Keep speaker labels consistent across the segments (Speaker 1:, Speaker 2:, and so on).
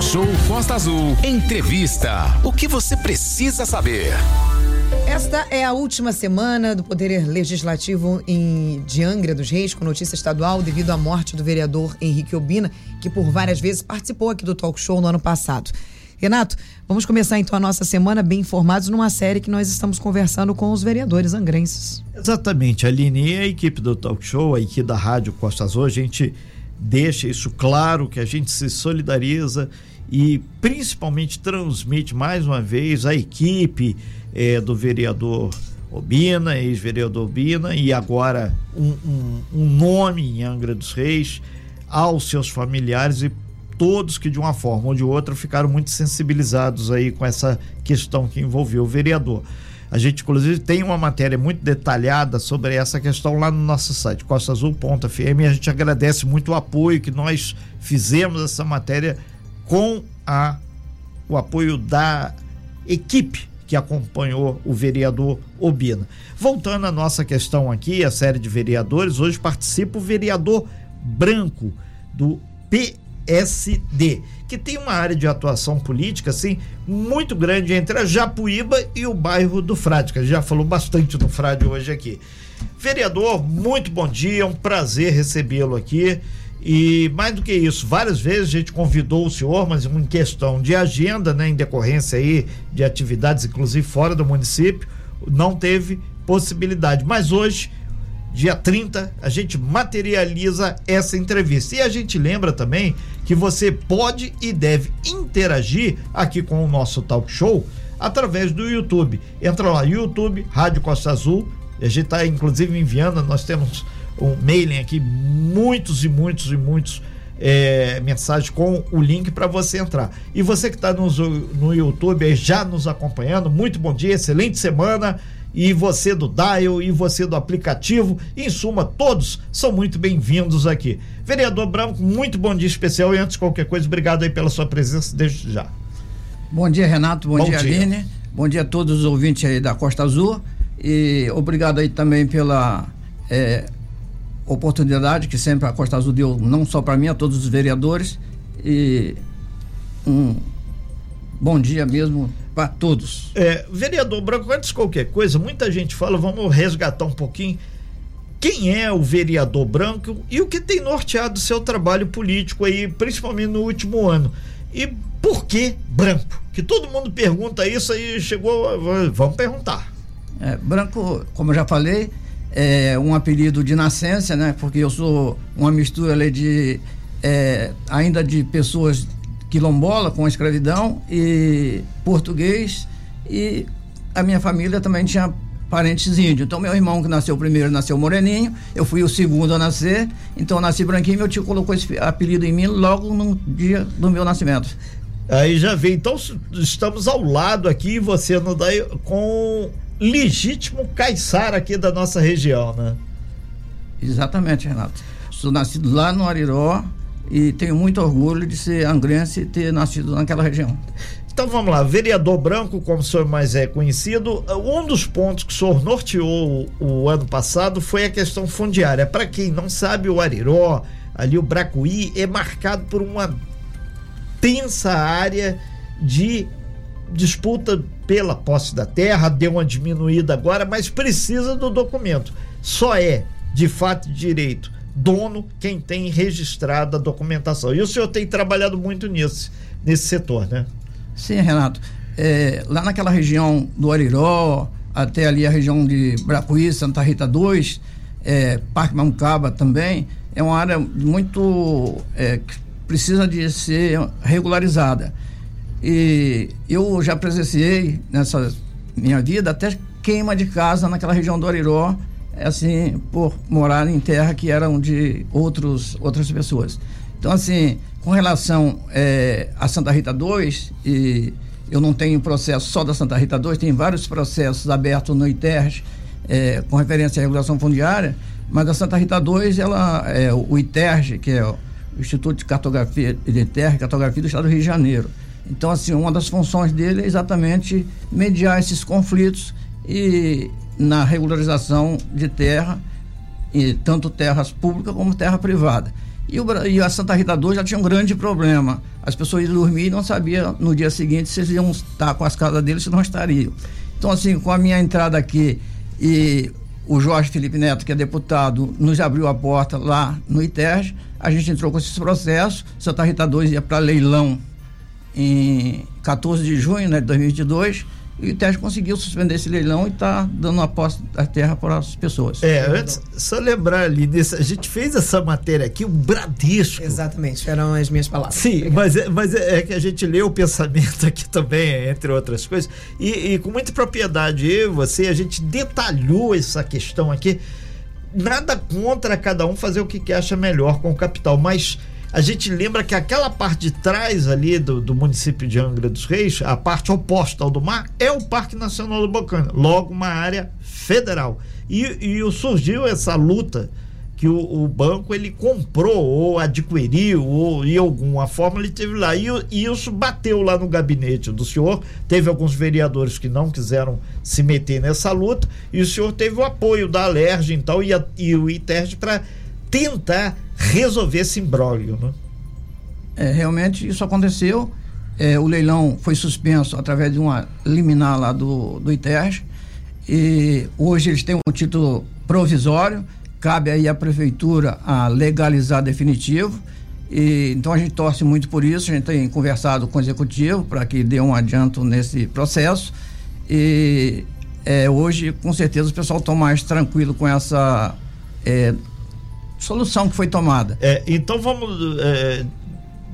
Speaker 1: Talk Show Costa Azul. Entrevista. O que você precisa saber?
Speaker 2: Esta é a última semana do Poder Legislativo em, de Angra dos Reis, com notícia estadual, devido à morte do vereador Henrique Obina, que por várias vezes participou aqui do talk show no ano passado. Renato, vamos começar então a nossa semana bem informados numa série que nós estamos conversando com os vereadores angrenses.
Speaker 3: Exatamente, Aline e a equipe do Talk Show, a equipe da Rádio Costa Azul, a gente deixa isso claro que a gente se solidariza e principalmente transmite mais uma vez a equipe eh, do vereador Obina, ex-vereador Obina, e agora um, um, um nome em Angra dos Reis aos seus familiares e todos que de uma forma ou de outra ficaram muito sensibilizados aí com essa questão que envolveu o vereador. A gente, inclusive, tem uma matéria muito detalhada sobre essa questão lá no nosso site, costaazul.fm, e a gente agradece muito o apoio que nós fizemos essa matéria com a, o apoio da equipe que acompanhou o vereador Obina. Voltando à nossa questão aqui, a série de vereadores, hoje participa o vereador Branco, do PSD que tem uma área de atuação política assim muito grande entre a Japuíba e o bairro do Frade, que a gente já falou bastante do Frade hoje aqui. Vereador, muito bom dia, é um prazer recebê-lo aqui. E mais do que isso, várias vezes a gente convidou o senhor, mas em questão de agenda, né, em decorrência aí de atividades, inclusive fora do município, não teve possibilidade. Mas hoje dia 30, a gente materializa essa entrevista. E a gente lembra também que você pode e deve interagir aqui com o nosso talk show através do YouTube. Entra lá, YouTube, Rádio Costa Azul. A gente está inclusive enviando, nós temos um mailing aqui, muitos e muitos e muitos é, mensagens com o link para você entrar. E você que está no, YouTube já nos acompanhando, muito bom dia, excelente semana e você do Dial e você do aplicativo. Em suma, todos são muito bem-vindos aqui. Vereador Branco, muito bom dia especial e antes de qualquer coisa, obrigado aí pela sua presença desde já.
Speaker 4: Bom dia, Renato. Bom, bom dia, dia, Aline. Bom dia a todos os ouvintes aí da Costa Azul e obrigado aí também pela é, oportunidade que sempre a Costa Azul deu, não só para mim, a todos os vereadores e um bom dia mesmo para todos.
Speaker 3: É, vereador Branco, antes de qualquer coisa, muita gente fala, vamos resgatar um pouquinho. Quem é o vereador Branco e o que tem norteado o seu trabalho político aí, principalmente no último ano? E por que branco? Que todo mundo pergunta isso aí, chegou, vamos perguntar.
Speaker 4: É, branco, como eu já falei, é um apelido de nascença, né? Porque eu sou uma mistura ali de é, ainda de pessoas quilombola com escravidão e português e a minha família também tinha parentes índios. Então meu irmão que nasceu primeiro nasceu moreninho, eu fui o segundo a nascer, então eu nasci branquinho, meu tio colocou esse apelido em mim logo no dia do meu nascimento.
Speaker 3: Aí já vem, então estamos ao lado aqui, você não dá com legítimo caiçara aqui da nossa região, né?
Speaker 4: Exatamente, Renato. Sou nascido lá no Ariró, e tenho muito orgulho de ser angrense e ter nascido naquela região.
Speaker 3: Então vamos lá, vereador Branco, como o senhor mais é conhecido, um dos pontos que o senhor norteou o, o ano passado foi a questão fundiária. Para quem não sabe, o Ariró, ali o Bracuí, é marcado por uma tensa área de disputa pela posse da terra, deu uma diminuída agora, mas precisa do documento. Só é, de fato de direito, dono quem tem registrado a documentação. E o senhor tem trabalhado muito nisso, nesse setor, né?
Speaker 4: Sim, Renato. É, lá naquela região do Ariró, até ali a região de Bracuí, Santa Rita 2, é, Parque Mamucaba também, é uma área muito é, que precisa de ser regularizada. E eu já presenciei nessa minha vida até queima de casa naquela região do Ariró, é assim, por morar em terra que eram de outros, outras pessoas. Então, assim, com relação é, a Santa Rita 2, e eu não tenho processo só da Santa Rita 2, tem vários processos abertos no ITERJ é, com referência à regulação fundiária, mas a Santa Rita 2, ela, é, o ITERJ, que é o Instituto de Cartografia de Terra e Cartografia do Estado do Rio de Janeiro. Então, assim, uma das funções dele é exatamente mediar esses conflitos e na regularização de terra, e tanto terras públicas como terra privada. E, o, e a Santa Rita 2 já tinha um grande problema. As pessoas iam dormir e não sabiam no dia seguinte se eles iam estar com as casas deles, se não estariam. Então, assim, com a minha entrada aqui e o Jorge Felipe Neto, que é deputado, nos abriu a porta lá no ITERJ, a gente entrou com esse processo, Santa Rita 2 ia para leilão em 14 de junho né, de 2022 e o Teste conseguiu suspender esse leilão e está dando a posse da terra para as pessoas.
Speaker 3: É, antes, só lembrar ali, nesse, a gente fez essa matéria aqui, o Bradesco.
Speaker 2: Exatamente, eram as minhas palavras.
Speaker 3: Sim, mas, é, mas é, é, que a gente lê o pensamento aqui também, entre outras coisas, e, e com muita propriedade, eu e você, a gente detalhou essa questão aqui. Nada contra cada um fazer o que acha melhor com o capital, mas a gente lembra que aquela parte de trás ali do, do município de Angra dos Reis, a parte oposta ao do mar, é o Parque Nacional do Bocana, logo uma área federal. E, e surgiu essa luta que o, o, banco ele comprou ou adquiriu ou de alguma forma ele teve lá. E, e, isso bateu lá no gabinete do senhor. Teve alguns vereadores que não quiseram se meter nessa luta. E o senhor teve o apoio da Alerj então e, a, e o ITERJ para tentar resolver esse imbróglio, né?
Speaker 4: É, realmente isso aconteceu. É, o leilão foi suspenso através de uma liminar lá do, do ITERJ. E hoje eles têm um título provisório, cabe aí à prefeitura a legalizar definitivo. E, então a gente torce muito por isso, a gente tem conversado com o executivo para que dê um adianto nesse processo. E é, hoje, com certeza, o pessoal está mais tranquilo com essa é, solução que foi tomada.
Speaker 3: É, então vamos é,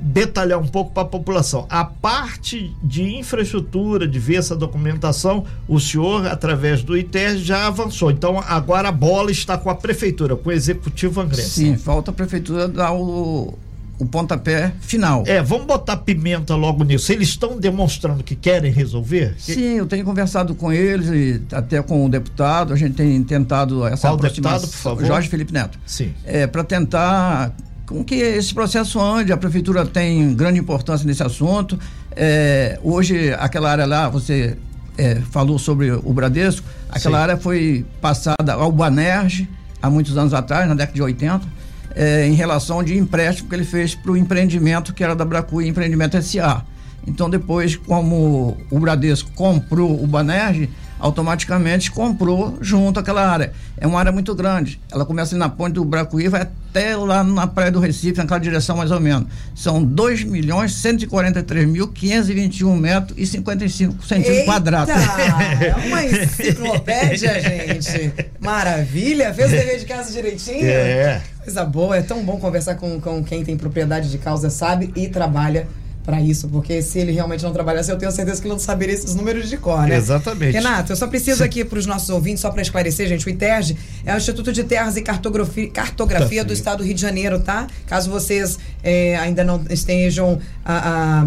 Speaker 3: detalhar um pouco para a população. A parte de infraestrutura, de ver essa documentação, o senhor, através do ITER, já avançou. Então agora a bola está com a prefeitura, com o executivo angrense.
Speaker 4: Sim, falta a prefeitura dar o, o pontapé final.
Speaker 3: É, vamos botar pimenta logo nisso. Eles estão demonstrando que querem resolver?
Speaker 4: Sim, eu tenho conversado com eles e até com o deputado. A gente tem tentado essa
Speaker 3: Qual deputado, por favor?
Speaker 4: Jorge Felipe Neto.
Speaker 3: Sim.
Speaker 4: É, para tentar com que esse processo ande. A prefeitura tem grande importância nesse assunto. É, hoje, aquela área lá, você é, falou sobre o Bradesco, aquela Sim. área foi passada ao Banerj há muitos anos atrás, na década de 80 é, em relação de empréstimo que ele fez para o empreendimento que era da Bracui Empreendimento SA. Então depois, como o Bradesco comprou o Banerj, automaticamente comprou junto àquela área. É uma área muito grande. Ela começa na ponte do Bracuí e vai até lá na Praia do Recife, naquela direção mais ou menos. São 2 milhões 143 mil 521 metros e 55 centímetros quadrados.
Speaker 2: É uma enciclopédia, gente. Maravilha. Fez o dever de casa direitinho?
Speaker 3: É.
Speaker 2: Coisa boa. É tão bom conversar com, com quem tem propriedade de causa, sabe e trabalha para isso, porque se ele realmente não trabalhasse, eu tenho certeza que ele não saberia esses números de cor, né?
Speaker 3: Exatamente.
Speaker 2: Renato, eu só preciso aqui para os nossos ouvintes, só para esclarecer, gente, o ITERG é o Instituto de Terras e Cartografia, Cartografia do Estado do Rio de Janeiro, tá? Caso vocês é, ainda não estejam a, a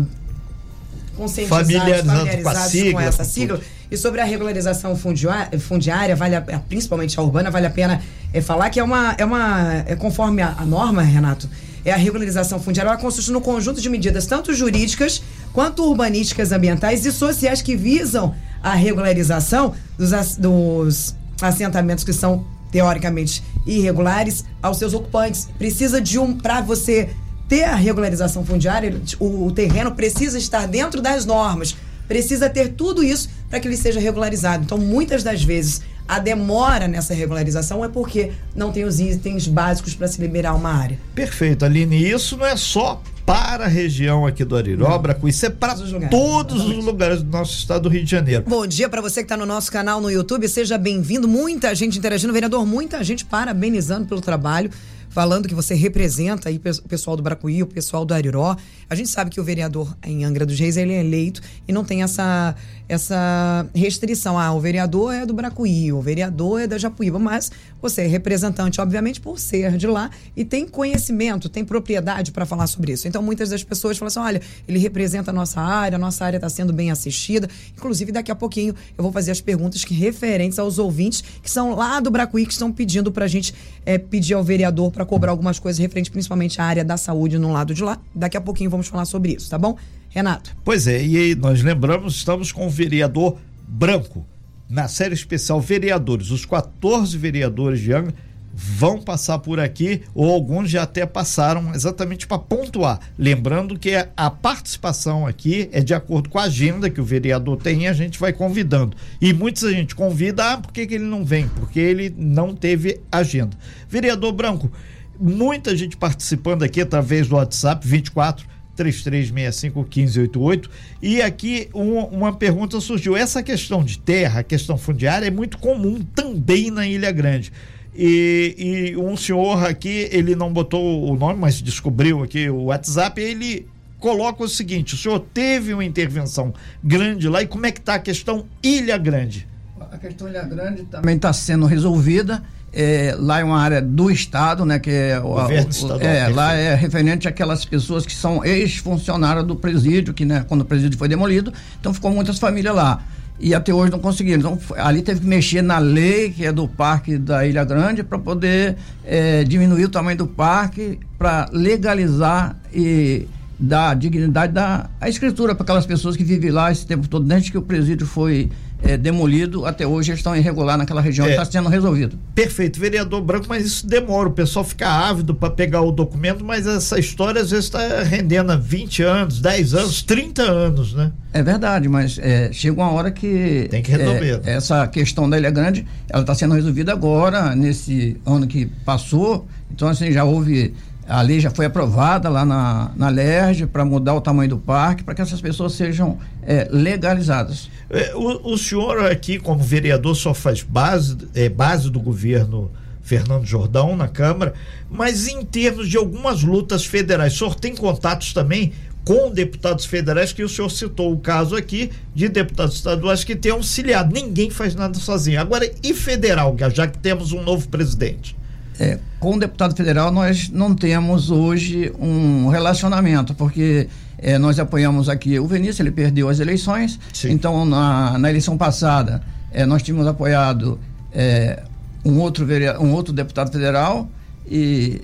Speaker 2: conscientizados, familiarizados, com, sigla, com essa sigla. E sobre a regularização fundiária, vale a, principalmente a urbana, vale a pena é, falar que é uma, é uma é conforme a, a norma, Renato, é a regularização fundiária, ela consiste no conjunto de medidas tanto jurídicas quanto urbanísticas, ambientais e sociais que visam a regularização dos, dos assentamentos que são teoricamente irregulares aos seus ocupantes. Precisa de um para você ter a regularização fundiária, o, o terreno precisa estar dentro das normas, precisa ter tudo isso para que ele seja regularizado. Então, muitas das vezes a demora nessa regularização é porque não tem os itens básicos para se liberar uma área.
Speaker 3: Perfeito, Aline. E isso não é só para a região aqui do Ariróbra, com isso é para todos, os lugares, todos os lugares do nosso estado do Rio de Janeiro.
Speaker 2: Bom dia para você que está no nosso canal no YouTube, seja bem-vindo. Muita gente interagindo, vereador, muita gente parabenizando pelo trabalho falando que você representa aí o pessoal do Bracuí, o pessoal do Ariró. A gente sabe que o vereador em Angra dos Reis ele é eleito e não tem essa, essa restrição. Ah, o vereador é do Bracuí, o vereador é da Japuíba, mas você é representante, obviamente, por ser de lá e tem conhecimento, tem propriedade para falar sobre isso. Então, muitas das pessoas falam assim: olha, ele representa a nossa área, a nossa área está sendo bem assistida. Inclusive, daqui a pouquinho eu vou fazer as perguntas que referentes aos ouvintes que são lá do Bracuí, que estão pedindo para a gente é, pedir ao vereador para cobrar algumas coisas referentes principalmente à área da saúde no lado de lá. Daqui a pouquinho vamos falar sobre isso, tá bom? Renato.
Speaker 3: Pois é, e nós lembramos, estamos com o vereador branco na série especial Vereadores. Os 14 vereadores de Angra vão passar por aqui, ou alguns já até passaram exatamente para pontuar. Lembrando que a participação aqui é de acordo com a agenda que o vereador tem e a gente vai convidando. E muita gente convida, ah, por que, que ele não vem? Porque ele não teve agenda. Vereador Branco, muita gente participando aqui através do WhatsApp 24 3365 1588. E aqui um, uma pergunta surgiu. Essa questão de terra, a questão fundiária, é muito comum também na Ilha Grande. E, e, um senhor aqui, ele não botou o nome, mas descobriu aqui o WhatsApp, ele coloca o seguinte: o senhor teve uma intervenção grande lá e como é que está a questão Ilha Grande?
Speaker 4: A questão Ilha Grande também está sendo resolvida. É, lá é uma área do Estado, né? Que é, o,
Speaker 3: estadual,
Speaker 4: é lá é referente àquelas pessoas que são ex-funcionários do presídio, que né, quando o presídio foi demolido, então ficou muitas famílias lá. E até hoje não conseguiram. Então, ali teve que mexer na lei, que é do Parque da Ilha Grande, para poder é, diminuir o tamanho do parque, para legalizar e dar dignidade da a escritura para aquelas pessoas que vivem lá esse tempo todo, desde que o presídio foi é, demolido, até hoje eles estão irregular naquela região é, está sendo resolvido.
Speaker 3: Perfeito, vereador Branco, mas isso demora, o pessoal fica ávido para pegar o documento, mas essa história às vezes está rendendo há 20 anos, 10 anos, 30 anos, né?
Speaker 4: É verdade, mas é, chega uma hora que.
Speaker 3: Tem que resolver.
Speaker 4: É, essa questão da Ilha Grande, ela está sendo resolvida agora, nesse ano que passou. Então, assim, já houve a lei já foi aprovada lá na, na LERJ para mudar o tamanho do parque, para que essas pessoas sejam é, legalizadas.
Speaker 3: É, o, o, senhor aqui, como vereador, só faz base, é, base do governo Fernando Jordão na Câmara, mas em termos de algumas lutas federais, o senhor tem contatos também com deputados federais, que o senhor citou o caso aqui de deputados estaduais que têm auxiliado. Ninguém faz nada sozinho. Agora, e federal, já que temos um novo presidente?
Speaker 4: É, com o deputado federal, nós não temos hoje um relacionamento, porque é, nós apoiamos aqui o Vinícius, ele perdeu as eleições. Sim. Então, na, na eleição passada, é, nós tínhamos apoiado é, um, outro um outro deputado federal e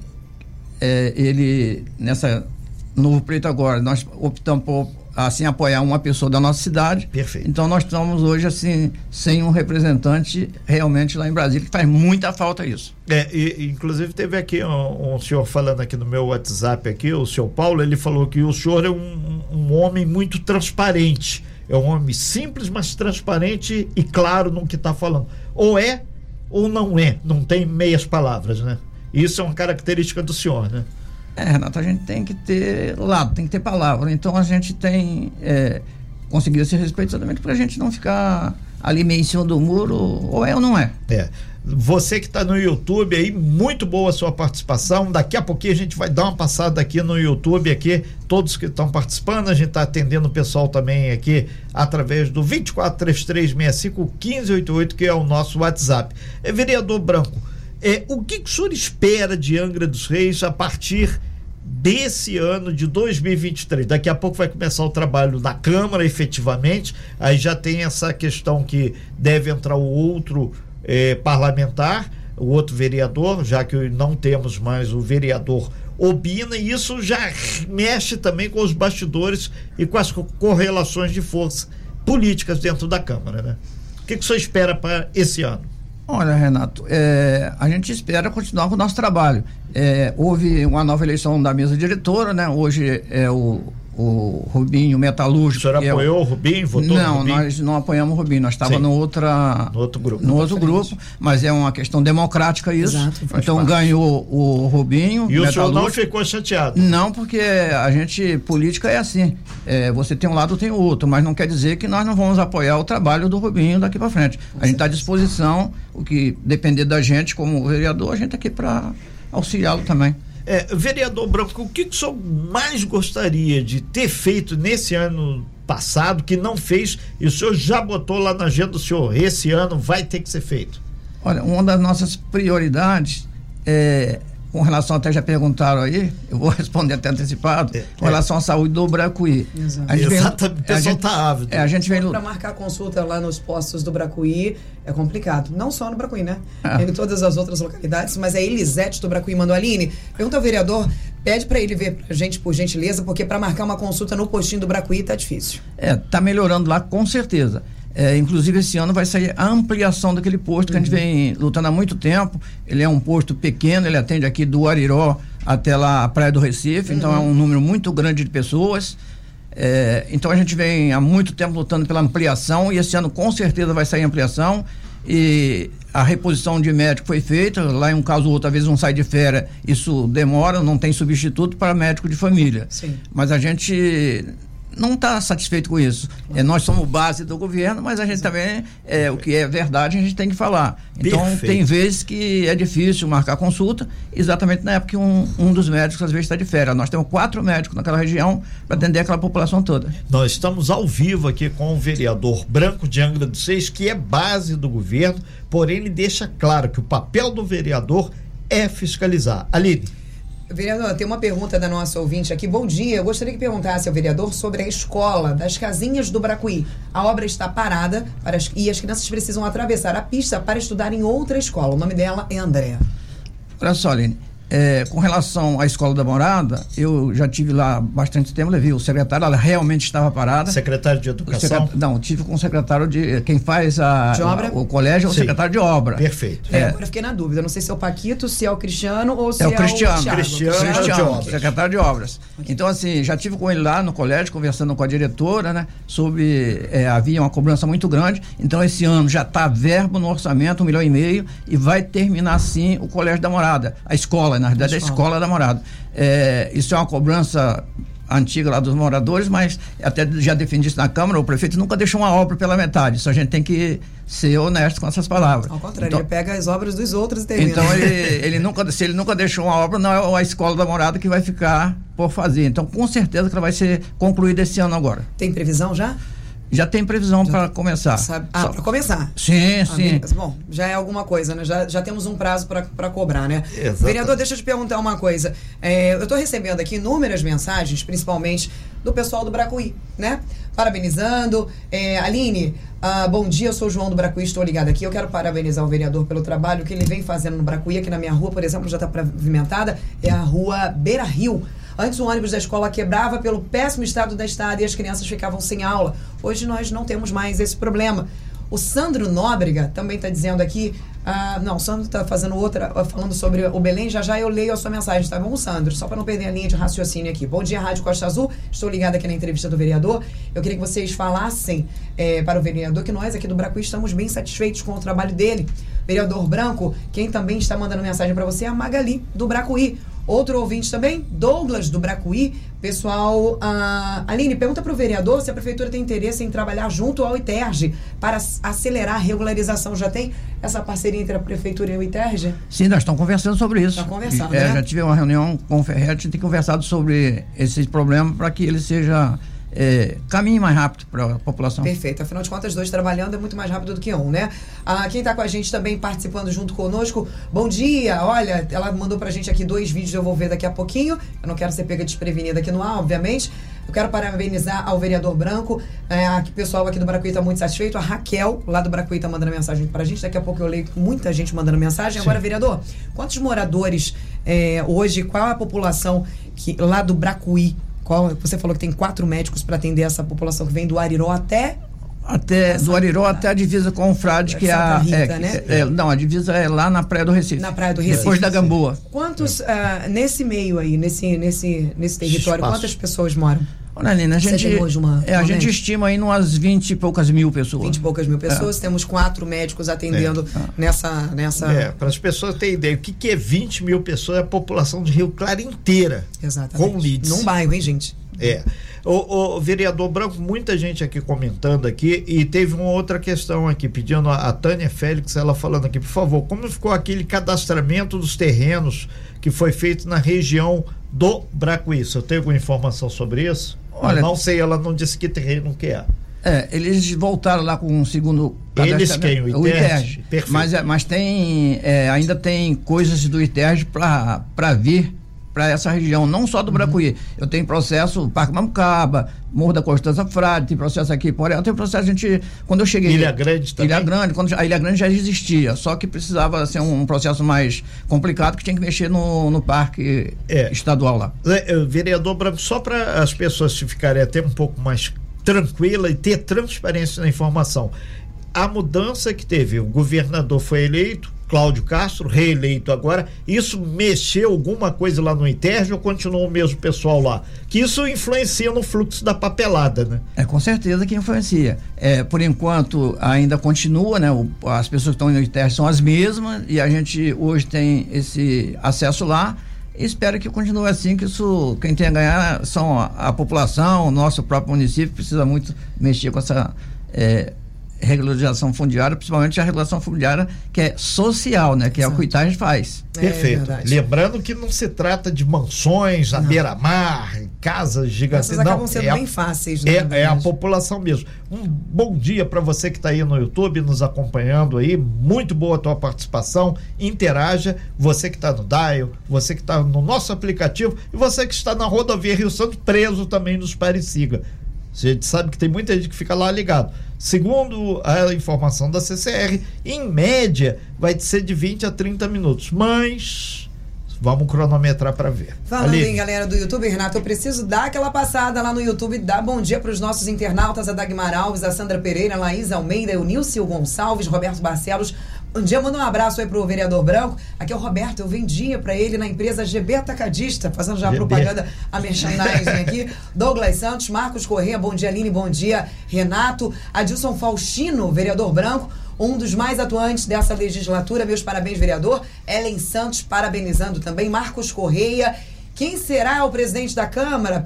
Speaker 4: é, ele, nessa Novo Preto agora, nós optamos por assim apoiar uma pessoa da nossa cidade.
Speaker 3: Perfeito.
Speaker 4: Então nós estamos hoje assim sem um representante realmente lá em Brasília que faz muita falta isso.
Speaker 3: É, e, inclusive teve aqui um, um, senhor falando aqui no meu WhatsApp aqui, o senhor Paulo, ele falou que o senhor é um, um homem muito transparente. É um homem simples, mas transparente e claro no que está falando. Ou é ou não é. Não tem meias palavras, né? Isso é uma característica do senhor, né?
Speaker 4: É, Renato, a gente tem que ter lado, tem que ter palavra. Então a gente tem é, conseguido esse respeito exatamente para a gente não ficar ali meio em cima do muro, ou é ou não é.
Speaker 3: É. Você que está no YouTube aí, muito boa a sua participação. Daqui a pouquinho a gente vai dar uma passada aqui no YouTube aqui, todos que estão participando, a gente está atendendo o pessoal também aqui através do 243365 1588, que é o nosso WhatsApp. É vereador Branco. É, o que, que o senhor espera de Angra dos Reis a partir desse ano de 2023? Daqui a pouco vai começar o trabalho da Câmara, efetivamente. Aí já tem essa questão que deve entrar o outro é, parlamentar, o outro vereador, já que não temos mais o vereador Obina, e isso já mexe também com os bastidores e com as correlações de força políticas dentro da Câmara, né? O que, que o senhor espera para esse ano?
Speaker 4: Olha, Renato, é, a gente espera continuar com o nosso trabalho. É, houve uma nova eleição da mesa diretora, né? Hoje é o o Rubinho Metalúrgico.
Speaker 3: O senhor apoiou
Speaker 4: é
Speaker 3: o Rubinho? Votou
Speaker 4: não,
Speaker 3: Rubinho?
Speaker 4: nós não apoiamos o Rubinho, nós estávamos no, outra,
Speaker 3: no outro grupo.
Speaker 4: No outro grupo, mas é uma questão democrática isso. Exato, então parte. ganhou o Rubinho.
Speaker 3: E o senhor não ficou chateado?
Speaker 4: Não, porque a gente, política é assim. É, você tem um lado, tem o outro, mas não quer dizer que nós não vamos apoiar o trabalho do Rubinho daqui para frente. A gente está à disposição, o que depender da gente como vereador, a gente está aqui para auxiliá-lo também.
Speaker 3: É, vereador Branco, o que, que o senhor mais gostaria de ter feito nesse ano passado que não fez e o senhor já botou lá na agenda do senhor? Esse ano vai ter que ser feito.
Speaker 4: Olha, uma das nossas prioridades é com relação até já perguntaram aí, eu vou responder até antecipado, é, com relação à saúde do Bracuí.
Speaker 3: Exato. A gente Exatamente, vem, o pessoal está ávido.
Speaker 2: É, a gente vem para marcar consulta lá nos postos do Bracuí é complicado. Não só no Bracuí, né? É. Em todas as outras localidades, mas é Elisete do Bracuí Mandoaline. Pergunta ao vereador, pede para ele ver pra gente, por gentileza, porque para marcar uma consulta no postinho do Bracuí tá difícil.
Speaker 4: É, tá melhorando lá com certeza. É, inclusive, esse ano vai sair a ampliação daquele posto que a gente
Speaker 2: Uhum.
Speaker 4: vem lutando há muito tempo. Ele é um posto pequeno, ele atende aqui do Ariró até lá a Praia do Recife, então
Speaker 2: Uhum.
Speaker 4: é um número muito grande de pessoas. É, então a gente vem há muito tempo lutando pela ampliação e esse ano com certeza vai sair ampliação e a reposição de médico foi feita, lá em um caso ou outro, às vezes um sai de férias, isso demora, não tem substituto para médico de família.
Speaker 2: Sim.
Speaker 4: Mas a gente não está satisfeito com isso. É, nós somos base do governo, mas a gente também, é, o que é verdade, a gente tem que falar. Então,
Speaker 3: Perfeito.
Speaker 4: tem vezes que é difícil marcar consulta, exatamente na época que um, um dos médicos às vezes está de férias. Nós temos quatro médicos naquela região para atender aquela população toda.
Speaker 3: Nós estamos ao vivo aqui com o vereador Branco de Angra dos Seis, que é base do governo, porém ele deixa claro que o papel do vereador é fiscalizar. Aline.
Speaker 2: Vereador, tem uma pergunta da nossa ouvinte aqui. Bom dia. Eu gostaria que perguntasse ao vereador sobre a escola das casinhas do Bracuí. A obra está parada para as- e as crianças precisam atravessar a pista para estudar em outra escola. O nome dela é Andréa.
Speaker 4: Olha só, Aline, é, com relação à escola da morada, eu já tive lá bastante tempo, levei o secretário, ela realmente estava parada.
Speaker 3: Secretário de
Speaker 4: O
Speaker 3: Educação.
Speaker 4: secret- Não, tive com o secretário de. Quem faz a,
Speaker 2: De obra?
Speaker 4: o colégio é o
Speaker 3: Sim.
Speaker 4: secretário de obra.
Speaker 3: Perfeito.
Speaker 2: É,
Speaker 4: É.
Speaker 2: agora eu fiquei na dúvida. Não sei se é o Paquito, se é o Cristiano ou se
Speaker 4: É
Speaker 2: é,
Speaker 4: o Cristiano.
Speaker 2: Thiago.
Speaker 3: Cristiano.
Speaker 2: Cristiano.
Speaker 3: de
Speaker 4: Cristiano,
Speaker 3: obras.
Speaker 4: secretário de obras. Então, assim, já tive com ele lá no colégio, conversando com a diretora, né? Sobre. é, havia uma cobrança muito grande. Então, esse ano já está verbo no orçamento, um milhão e meio, e vai terminar sim o colégio da morada. A escola, na verdade, a
Speaker 2: escola.
Speaker 4: escola da morada. É, isso é uma cobrança antiga lá dos moradores, mas até já defendi isso na Câmara, o prefeito nunca deixou uma obra pela metade. Isso a gente tem que ser honesto com essas palavras.
Speaker 2: Ao contrário,
Speaker 4: Então-
Speaker 2: ele pega as obras dos outros e termina.
Speaker 4: então ele, ele nunca, se ele nunca deixou uma obra, não é a escola da morada que vai ficar por fazer. Então, com certeza que ela vai ser concluída esse ano agora.
Speaker 2: Tem previsão já?
Speaker 4: Já tem previsão para começar.
Speaker 2: Sabe? Ah, para começar.
Speaker 4: Sim, sim.
Speaker 2: Bom, já é alguma coisa, né? Já, já temos um prazo para cobrar, né?
Speaker 3: Exatamente.
Speaker 2: Vereador, deixa eu te perguntar uma coisa. É, eu estou recebendo aqui inúmeras mensagens, principalmente do pessoal do Bracuí, né? Parabenizando. É, Aline, ah, bom dia, eu sou o João do Bracuí, estou ligado aqui. Eu quero parabenizar o vereador pelo trabalho que ele vem fazendo no Bracuí. Aqui na minha rua, por exemplo, já está pavimentada. É a rua Beira Rio. Antes o ônibus da escola quebrava pelo péssimo estado da estrada e as crianças ficavam sem aula. Hoje nós não temos mais esse problema. O Sandro Nóbrega também está dizendo aqui. ah, não, o Sandro está fazendo outra, ah, falando sobre o Belém. Já já eu leio a sua mensagem, tá bom, Sandro? Só para não perder a linha de raciocínio aqui. Bom dia, Rádio Costa Azul. Estou ligada aqui na entrevista do vereador. Eu queria que vocês falassem eh, para o vereador que nós aqui do Bracuí estamos bem satisfeitos com o trabalho dele. Vereador Branco, quem também está mandando mensagem para você é a Magali, do Bracuí. Outro ouvinte também, Douglas, do Bracuí. Pessoal, ah, Aline, pergunta para o vereador se a prefeitura tem interesse em trabalhar junto ao ITERJ para ac- acelerar a regularização. Já tem essa parceria entre a prefeitura e o ITERJ?
Speaker 4: Sim, nós estamos conversando sobre isso.
Speaker 2: Tá conversando,
Speaker 4: é,
Speaker 2: né?
Speaker 4: Já tive uma reunião com o Ferret, tem conversado sobre esse problema para que ele seja. É, caminhe mais rápido para a população.
Speaker 2: Perfeito. Afinal de contas, dois trabalhando é muito mais rápido do que um, né? Ah, quem está com a gente também participando junto conosco, bom dia. Olha, ela mandou pra gente aqui dois vídeos, eu vou ver daqui a pouquinho. Eu não quero ser pega desprevenida aqui no ar, obviamente. Eu quero parabenizar ao vereador Branco. É, o pessoal aqui do Bracuí está muito satisfeito. A Raquel, lá do Bracuí, está mandando mensagem pra gente. Daqui a pouco eu leio muita gente mandando mensagem. Agora, vereador, quantos moradores é, hoje, qual a população que lá do Bracuí? Qual, você falou que tem quatro médicos para atender essa população que vem do Ariró até
Speaker 4: Até, do Ariró até a divisa com o Frade, que é a.
Speaker 2: Santa Rita,
Speaker 4: é,
Speaker 2: né?
Speaker 4: é, é, não, a divisa é lá na Praia do Recife.
Speaker 2: Na Praia do Recife.
Speaker 4: Depois da Gamboa.
Speaker 2: Quantos, ah, nesse meio aí, nesse, nesse, nesse território,
Speaker 3: Espaço.
Speaker 2: quantas pessoas moram?
Speaker 4: Olha, Nina, a gente,
Speaker 2: uma-
Speaker 4: é, a gente estima aí umas 20 e poucas mil pessoas.
Speaker 2: 20 e poucas mil pessoas, temos quatro médicos atendendo nessa. nessa...
Speaker 3: É, para as pessoas terem ideia, o que, que é 20 mil pessoas? É a população de Rio Claro inteira.
Speaker 2: Exatamente.
Speaker 3: Com leads.
Speaker 2: Num bairro, hein, gente?
Speaker 3: É. O, o vereador Branco, muita gente aqui comentando aqui, e teve uma outra questão aqui, pedindo a, a Tânia Félix, ela falando aqui, por favor, como ficou aquele cadastramento dos terrenos que foi feito na região do Bracuí? Você tem alguma informação sobre isso?
Speaker 4: Olha-
Speaker 3: não sei, ela não disse que terreno que é.
Speaker 4: É, eles voltaram lá com um segundo
Speaker 3: Eles quem? O. Perfeito.
Speaker 4: Mas, é, mas tem, é, ainda tem coisas do ITERJ para vir para essa região, não só do
Speaker 3: Uhum.
Speaker 4: Bracuí. Eu tenho processo Parque Mamucaba, Morro da Constança Frade, tem processo aqui, porém, tem processo a gente quando eu cheguei
Speaker 3: Ilha Grande também?
Speaker 4: Ilha Grande, quando a Ilha Grande já existia, só que precisava ser um processo mais complicado que tinha que mexer no, no parque
Speaker 3: É.
Speaker 4: estadual lá.
Speaker 3: É, é, Vereador Branco, só para as pessoas ficarem até um pouco mais tranquila e ter transparência na informação. A mudança que teve, o governador foi eleito, Cláudio Castro, reeleito agora, isso mexeu alguma coisa lá no Interge ou continuou o mesmo pessoal lá? Que isso influencia no fluxo da papelada, né?
Speaker 4: É, com certeza que influencia. É, por enquanto, ainda continua, né? O, as pessoas que estão no Interge são as mesmas e a gente hoje tem esse acesso lá. Espero que continue assim, que isso, quem tem a ganhar são a, a população, o nosso próprio município precisa muito mexer com essa é, regularização fundiária, principalmente a regulação fundiária que é social, né? Que Exato. é o que o faz.
Speaker 3: É, Perfeito. Lembrando que não se trata de mansões à beira-mar, casas gigantes. Essas
Speaker 2: acabam sendo é bem fáceis,
Speaker 3: né? É, é, a população mesmo. Um bom dia para você que está aí no YouTube nos acompanhando aí. Muito boa a tua participação. Interaja. Você que está no Dial, você que está no nosso aplicativo e você que está na rodovia Rio Santo preso também nos pare siga. A gente sabe que tem muita gente que fica lá ligado. Segundo a informação da CCR, em média vai ser de 20 a 30 minutos. Mas vamos cronometrar para ver.
Speaker 2: Falando Ali. em galera do YouTube, Renato, eu preciso dar aquela passada lá no YouTube, dar bom dia para os nossos internautas, a Dagmar Alves, a Sandra Pereira, a Laís Almeida, o Nilcio Gonçalves, Roberto Barcelos, um dia manda um abraço aí pro vereador Branco. Aqui é o Roberto, eu vendia para ele na empresa GB Atacadista, fazendo já GB. propaganda a merchandising aqui. Douglas Santos, Marcos Corrêa, bom dia Aline, bom dia Renato. Adilson Faustino, vereador Branco um dos mais atuantes dessa legislatura. Meus parabéns, vereador. Ellen Santos, parabenizando também. Marcos Correia quem será o presidente da Câmara?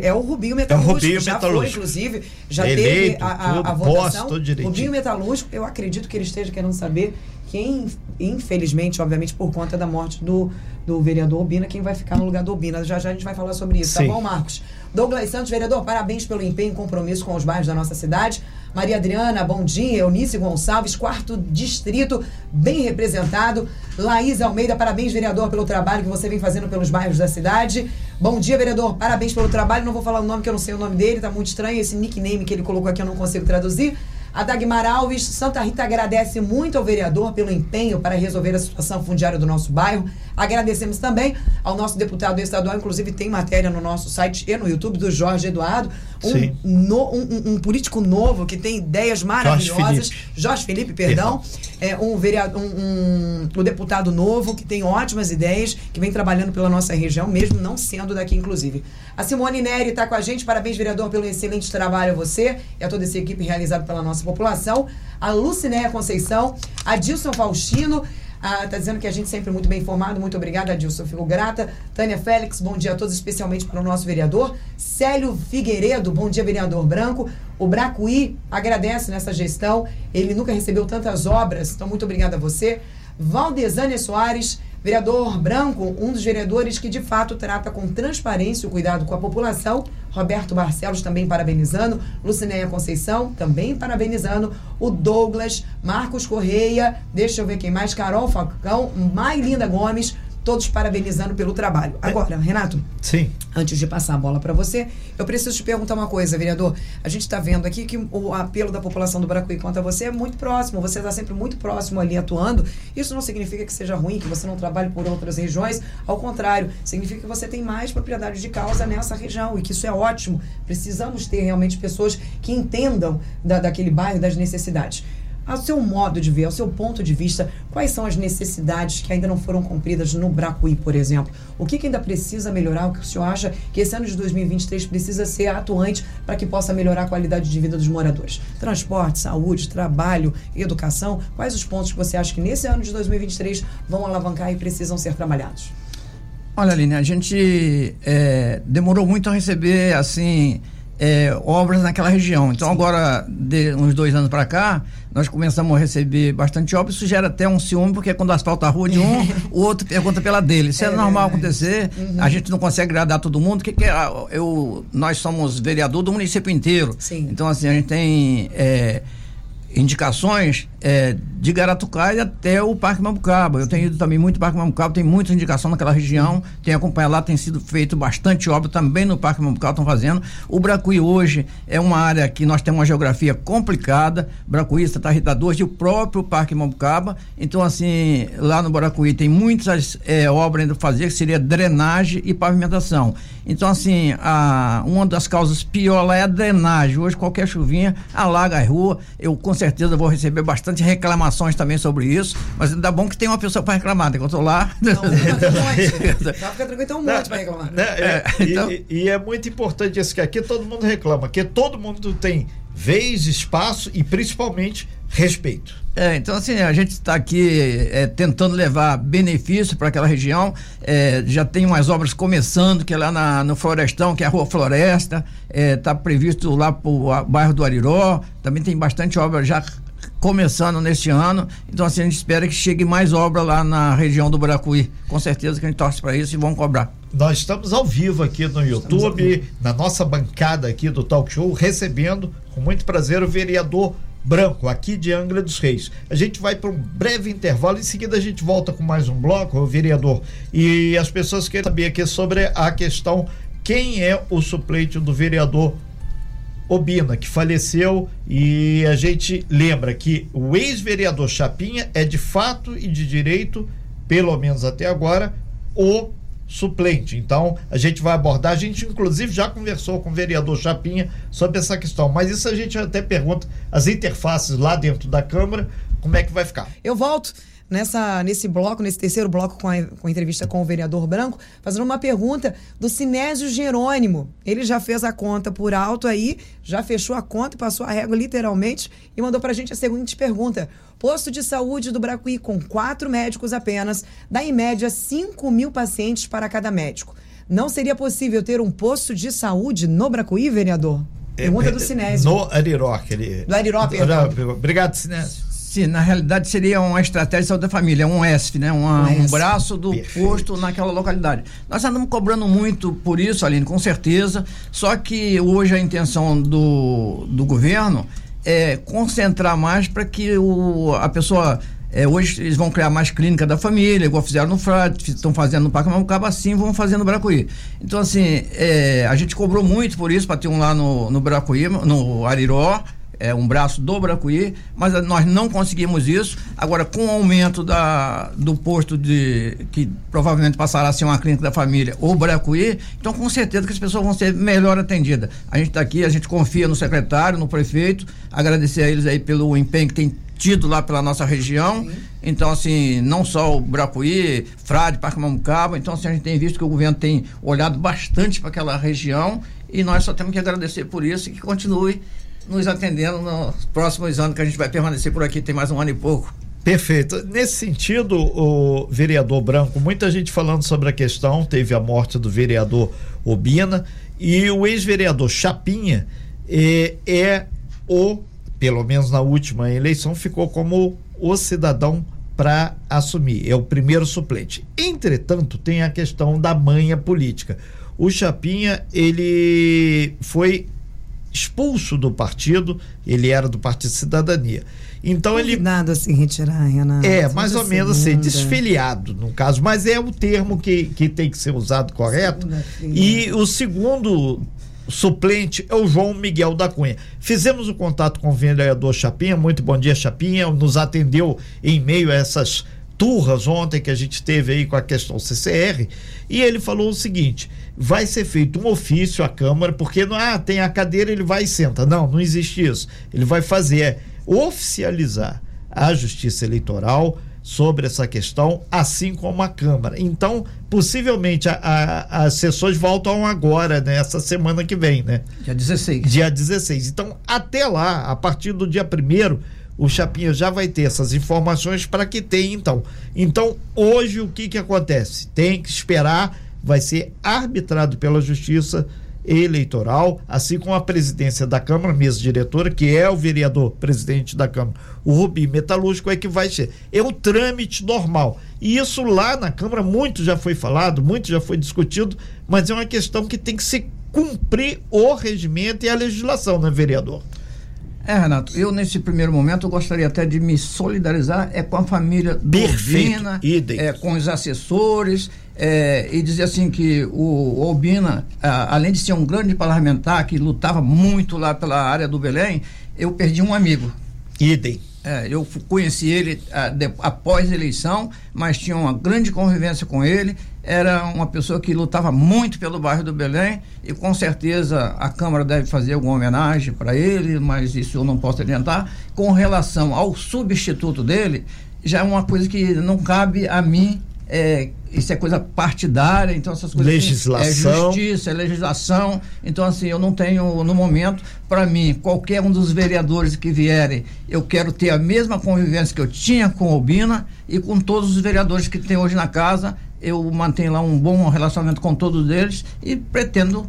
Speaker 2: É o Rubinho Metalúrgico. É o Rubinho já Metalúrgico. foi, inclusive, já Eleito, teve a, a, tudo, a votação. Posto, Rubinho Metalúrgico, eu acredito que ele esteja querendo saber quem, infelizmente, obviamente, por conta da morte do, do vereador Obina, quem vai ficar no lugar do Obina. Já já a gente vai falar sobre isso, tá Sim. tá bom, Marcos? Douglas Santos, vereador, parabéns pelo empenho e compromisso com os bairros da nossa cidade. Maria Adriana, bom dia. Eunice Gonçalves, quarto distrito, bem representado. Laís Almeida, parabéns, vereador, pelo trabalho que você vem fazendo pelos bairros da cidade. Bom dia, vereador, parabéns pelo trabalho. Não vou falar o nome, que eu não sei o nome dele, tá muito estranho. Esse nickname que ele colocou aqui eu não consigo traduzir. A Dagmar Alves, Santa Rita agradece muito ao vereador pelo empenho para resolver a situação fundiária do nosso bairro. Agradecemos também ao nosso deputado estadual, inclusive tem matéria no nosso site e no YouTube do Jorge Eduardo, um, no, um, um, político novo que tem ideias maravilhosas. Jorge Felipe, Jorge Felipe perdão. É um vereador, um, um, deputado novo que tem ótimas ideias, que vem trabalhando pela nossa região, mesmo não sendo daqui, inclusive. A Simone Neri está com a gente. Parabéns, vereador, pelo excelente trabalho a você e a toda essa equipe realizada pela nossa população. A Lucinéia Conceição, a Dilson Faustino. Ah, tá dizendo que a gente sempre muito bem informado. Muito obrigada, Adilson. Fico grata. Tânia Félix, bom dia a todos, especialmente para o nosso vereador. Célio Figueiredo, bom dia, vereador Branco. O Bracuí agradece nessa gestão. Ele nunca recebeu tantas obras, então muito obrigada a você. Valdesânia Soares, Vereador Branco, um dos vereadores que de fato trata com transparência o cuidado com a população. Roberto Barcelos também parabenizando. Lucinéia Conceição também parabenizando. O Douglas, Marcos Correia, deixa eu ver quem mais, Carol Falcão, Mailinda Gomes, todos parabenizando pelo trabalho. Agora, Renato.
Speaker 3: Sim.
Speaker 2: Antes de passar a bola para você, eu preciso te perguntar uma coisa, vereador. A gente está vendo aqui que o apelo da população do Bracuí contra você é muito próximo. Você está sempre muito próximo ali atuando. Isso não significa que seja ruim, que você não trabalhe por outras regiões. Ao contrário, significa que você tem mais propriedade de causa nessa região e que isso é ótimo. Precisamos ter realmente pessoas que entendam da, daquele bairro, das necessidades ao seu modo de ver, ao seu ponto de vista, quais são as necessidades que ainda não foram cumpridas no Bracuí, por exemplo? O que, que ainda precisa melhorar? O que o senhor acha que esse ano de 2023 precisa ser atuante para que possa melhorar a qualidade de vida dos moradores? Transporte, saúde, trabalho, educação. Quais os pontos que você acha que nesse ano de 2023 vão alavancar e precisam ser trabalhados?
Speaker 4: Olha, Aline, a gente é, demorou muito a receber, assim, é, obras naquela região. Então, agora, de uns dois anos para cá, nós começamos a receber bastante obras. Isso gera até um ciúme, porque quando asfalta a rua de um, o outro pergunta pela dele. Isso é, é normal acontecer. Uhum. A gente não consegue agradar todo mundo. Que, que é, eu, nós somos vereador do município inteiro. Sim. Então, assim, a gente tem. É, indicações é, de Garatucaia até o Parque Mambucaba. Eu tenho ido também muito Parque Mambucaba, tem muita indicação naquela região, tenho acompanhado lá, tem sido feito bastante obra também no Parque Mambucaba, estão fazendo. O Bracuí hoje é uma área que nós temos uma geografia complicada, Bracuí, Rita 2 e o próprio Parque Mambucaba. Então, assim, lá no Bracuí tem muitas é, obras ainda fazer, que seria drenagem e pavimentação. Então, assim, a, uma das causas pior lá é a drenagem. Hoje, qualquer chuvinha alaga a rua. Eu, com certeza, vou receber bastante reclamações também sobre isso, mas ainda bom que tem uma pessoa para reclamar, enquanto eu tô lá.
Speaker 2: Não, tem um monte. Só fica tranquilo, tem um monte para reclamar.
Speaker 3: Né, é,
Speaker 4: É, então-
Speaker 3: e, e é muito importante isso que aqui todo mundo reclama, que todo mundo tem vez, espaço e principalmente respeito.
Speaker 4: É, então assim, a gente está aqui é, tentando levar benefício para aquela região. É, já tem umas obras começando, que é lá na, no Florestão, que é a Rua Floresta. Está previsto lá para o bairro do Ariró. Também tem bastante obra já começando neste ano. Então assim, a gente espera que chegue mais obra lá na região do Bracuí. Com certeza que a gente torce para isso e vão cobrar.
Speaker 3: Nós estamos ao vivo aqui no YouTube, na nossa bancada aqui do Talk Show, recebendo com muito prazer o vereador Branco, aqui de Angra dos Reis. A gente vai para um breve intervalo, em seguida a gente volta com mais um bloco, o vereador. E as pessoas querem saber aqui sobre a questão quem é o suplente do vereador Obina, que faleceu, e a gente lembra que o ex-vereador Chapinha é de fato e de direito, pelo menos até agora, o suplente. Então, a gente vai abordar, a gente inclusive já conversou com o vereador Chapinha sobre essa questão, mas isso a gente até pergunta as interfaces lá dentro da Câmara, como é que vai ficar.
Speaker 2: Eu volto nessa, nesse bloco, nesse terceiro bloco com a, com a entrevista com o vereador Branco, fazendo uma pergunta do Sinésio Jerônimo. Ele já fez a conta por alto aí, já fechou a conta, passou a régua literalmente e mandou pra gente a seguinte pergunta. Posto de saúde do Bracuí com quatro médicos apenas, dá em média 5 mil pacientes para cada médico. Não seria possível ter um posto de saúde no Bracuí, vereador? Pergunta do Sinésio.
Speaker 3: No Ariró, aquele...
Speaker 2: Do Ariró, perdão.
Speaker 3: Obrigado, Sinésio.
Speaker 4: Sim, na realidade seria uma estratégia de saúde da família, um ESF, né? Uma-
Speaker 2: Um
Speaker 4: um, braço do
Speaker 3: Perfeito.
Speaker 4: posto naquela localidade. Nós andamos cobrando muito por isso, Aline, com certeza. Só que hoje a intenção do, do governo é concentrar mais para que o, a pessoa. é, hoje eles vão criar mais clínica da família, igual fizeram no Frade, estão fazendo no Parque Mamucaba, assim vão fazer no Bracuí. Então, assim, é, a gente cobrou muito por isso, para ter um lá no, no Bracuí, no Ariró, é, um braço do Bracuí, mas nós não conseguimos isso. Agora, com o aumento da, do posto de que provavelmente passará a ser uma clínica da família ou Bracuí, então com certeza que as pessoas vão ser melhor atendidas. A gente está aqui, a gente confia no secretário, no prefeito, agradecer a eles aí pelo empenho que tem tido lá pela nossa região. Então, assim, não só o Bracuí, Frade, Parque Mamucaba, então assim, a gente tem visto que o governo tem olhado bastante para aquela região e nós só temos que agradecer por isso e que continue nos atendendo nos próximos anos que a gente vai permanecer por aqui, tem mais um ano e pouco.
Speaker 3: Perfeito. Nesse sentido, o vereador Branco, muita gente falando sobre a questão, teve a morte do vereador Obina e o ex-vereador Chapinha é o, pelo menos na última eleição, ficou como o cidadão para assumir, é o primeiro suplente. Entretanto, tem a questão da manha política. O Chapinha, ele foi expulso do partido, ele era do Partido Cidadania. Então ele
Speaker 2: Convidado a se retirar, Renato.
Speaker 3: é, mais ou menos assim, desfiliado, no caso, mas é o termo que, que tem que ser usado correto. E o segundo suplente é o João Miguel da Cunha. Fizemos o contato com o vereador Chapinha, muito bom dia, Chapinha, nos atendeu em meio a essas turras ontem que a gente teve aí com a questão CCR, e ele falou o seguinte: vai ser feito um ofício à Câmara, porque não ah, tem a cadeira, ele vai e senta. Não, não existe isso. Ele vai fazer é oficializar a Justiça Eleitoral sobre essa questão, assim como a Câmara. Então, possivelmente a- a- as sessões voltam agora, nessa semana que vem, né?
Speaker 4: Dia 16.
Speaker 3: Dia 16. Então, até lá, a partir do dia 1 o Chapinha já vai ter essas informações para que tenha, então. Então, hoje, o que que acontece? Tem que esperar, vai ser arbitrado pela Justiça Eleitoral, assim como a presidência da Câmara, mesa diretora, que é o vereador presidente da Câmara, o Rubi Metalúrgico, é que vai ser. É o trâmite normal. E isso lá na Câmara, muito já foi falado, muito já foi discutido, mas é uma questão que tem que se cumprir o regimento e a legislação, né, vereador?
Speaker 4: É, Renato, eu nesse primeiro momento eu gostaria até de me solidarizar é com a família
Speaker 3: Perfeito.
Speaker 4: Albina,
Speaker 3: Idem.
Speaker 4: é, com os assessores, é, e dizer assim que o, Albina, a- além de ser um grande parlamentar que lutava muito lá pela área do Belém, eu perdi um amigo.
Speaker 3: Idem.
Speaker 4: É, eu conheci ele ah, de- após a eleição, mas tinha uma grande convivência com ele. Era uma pessoa que lutava muito pelo bairro do Belém e com certeza a Câmara deve fazer alguma homenagem para ele, mas isso eu não posso adiantar. Com relação ao substituto dele, já é uma coisa que não cabe a mim. É, isso é coisa partidária, então essas coisas. assim,
Speaker 3: Legislação.
Speaker 4: É justiça, é legislação. Então, assim, eu não tenho, no momento, para mim, qualquer um dos vereadores que vierem, eu quero ter a mesma convivência que eu tinha com o Albina e com todos os vereadores que tem hoje na casa. Eu mantenho lá um bom relacionamento com todos eles e pretendo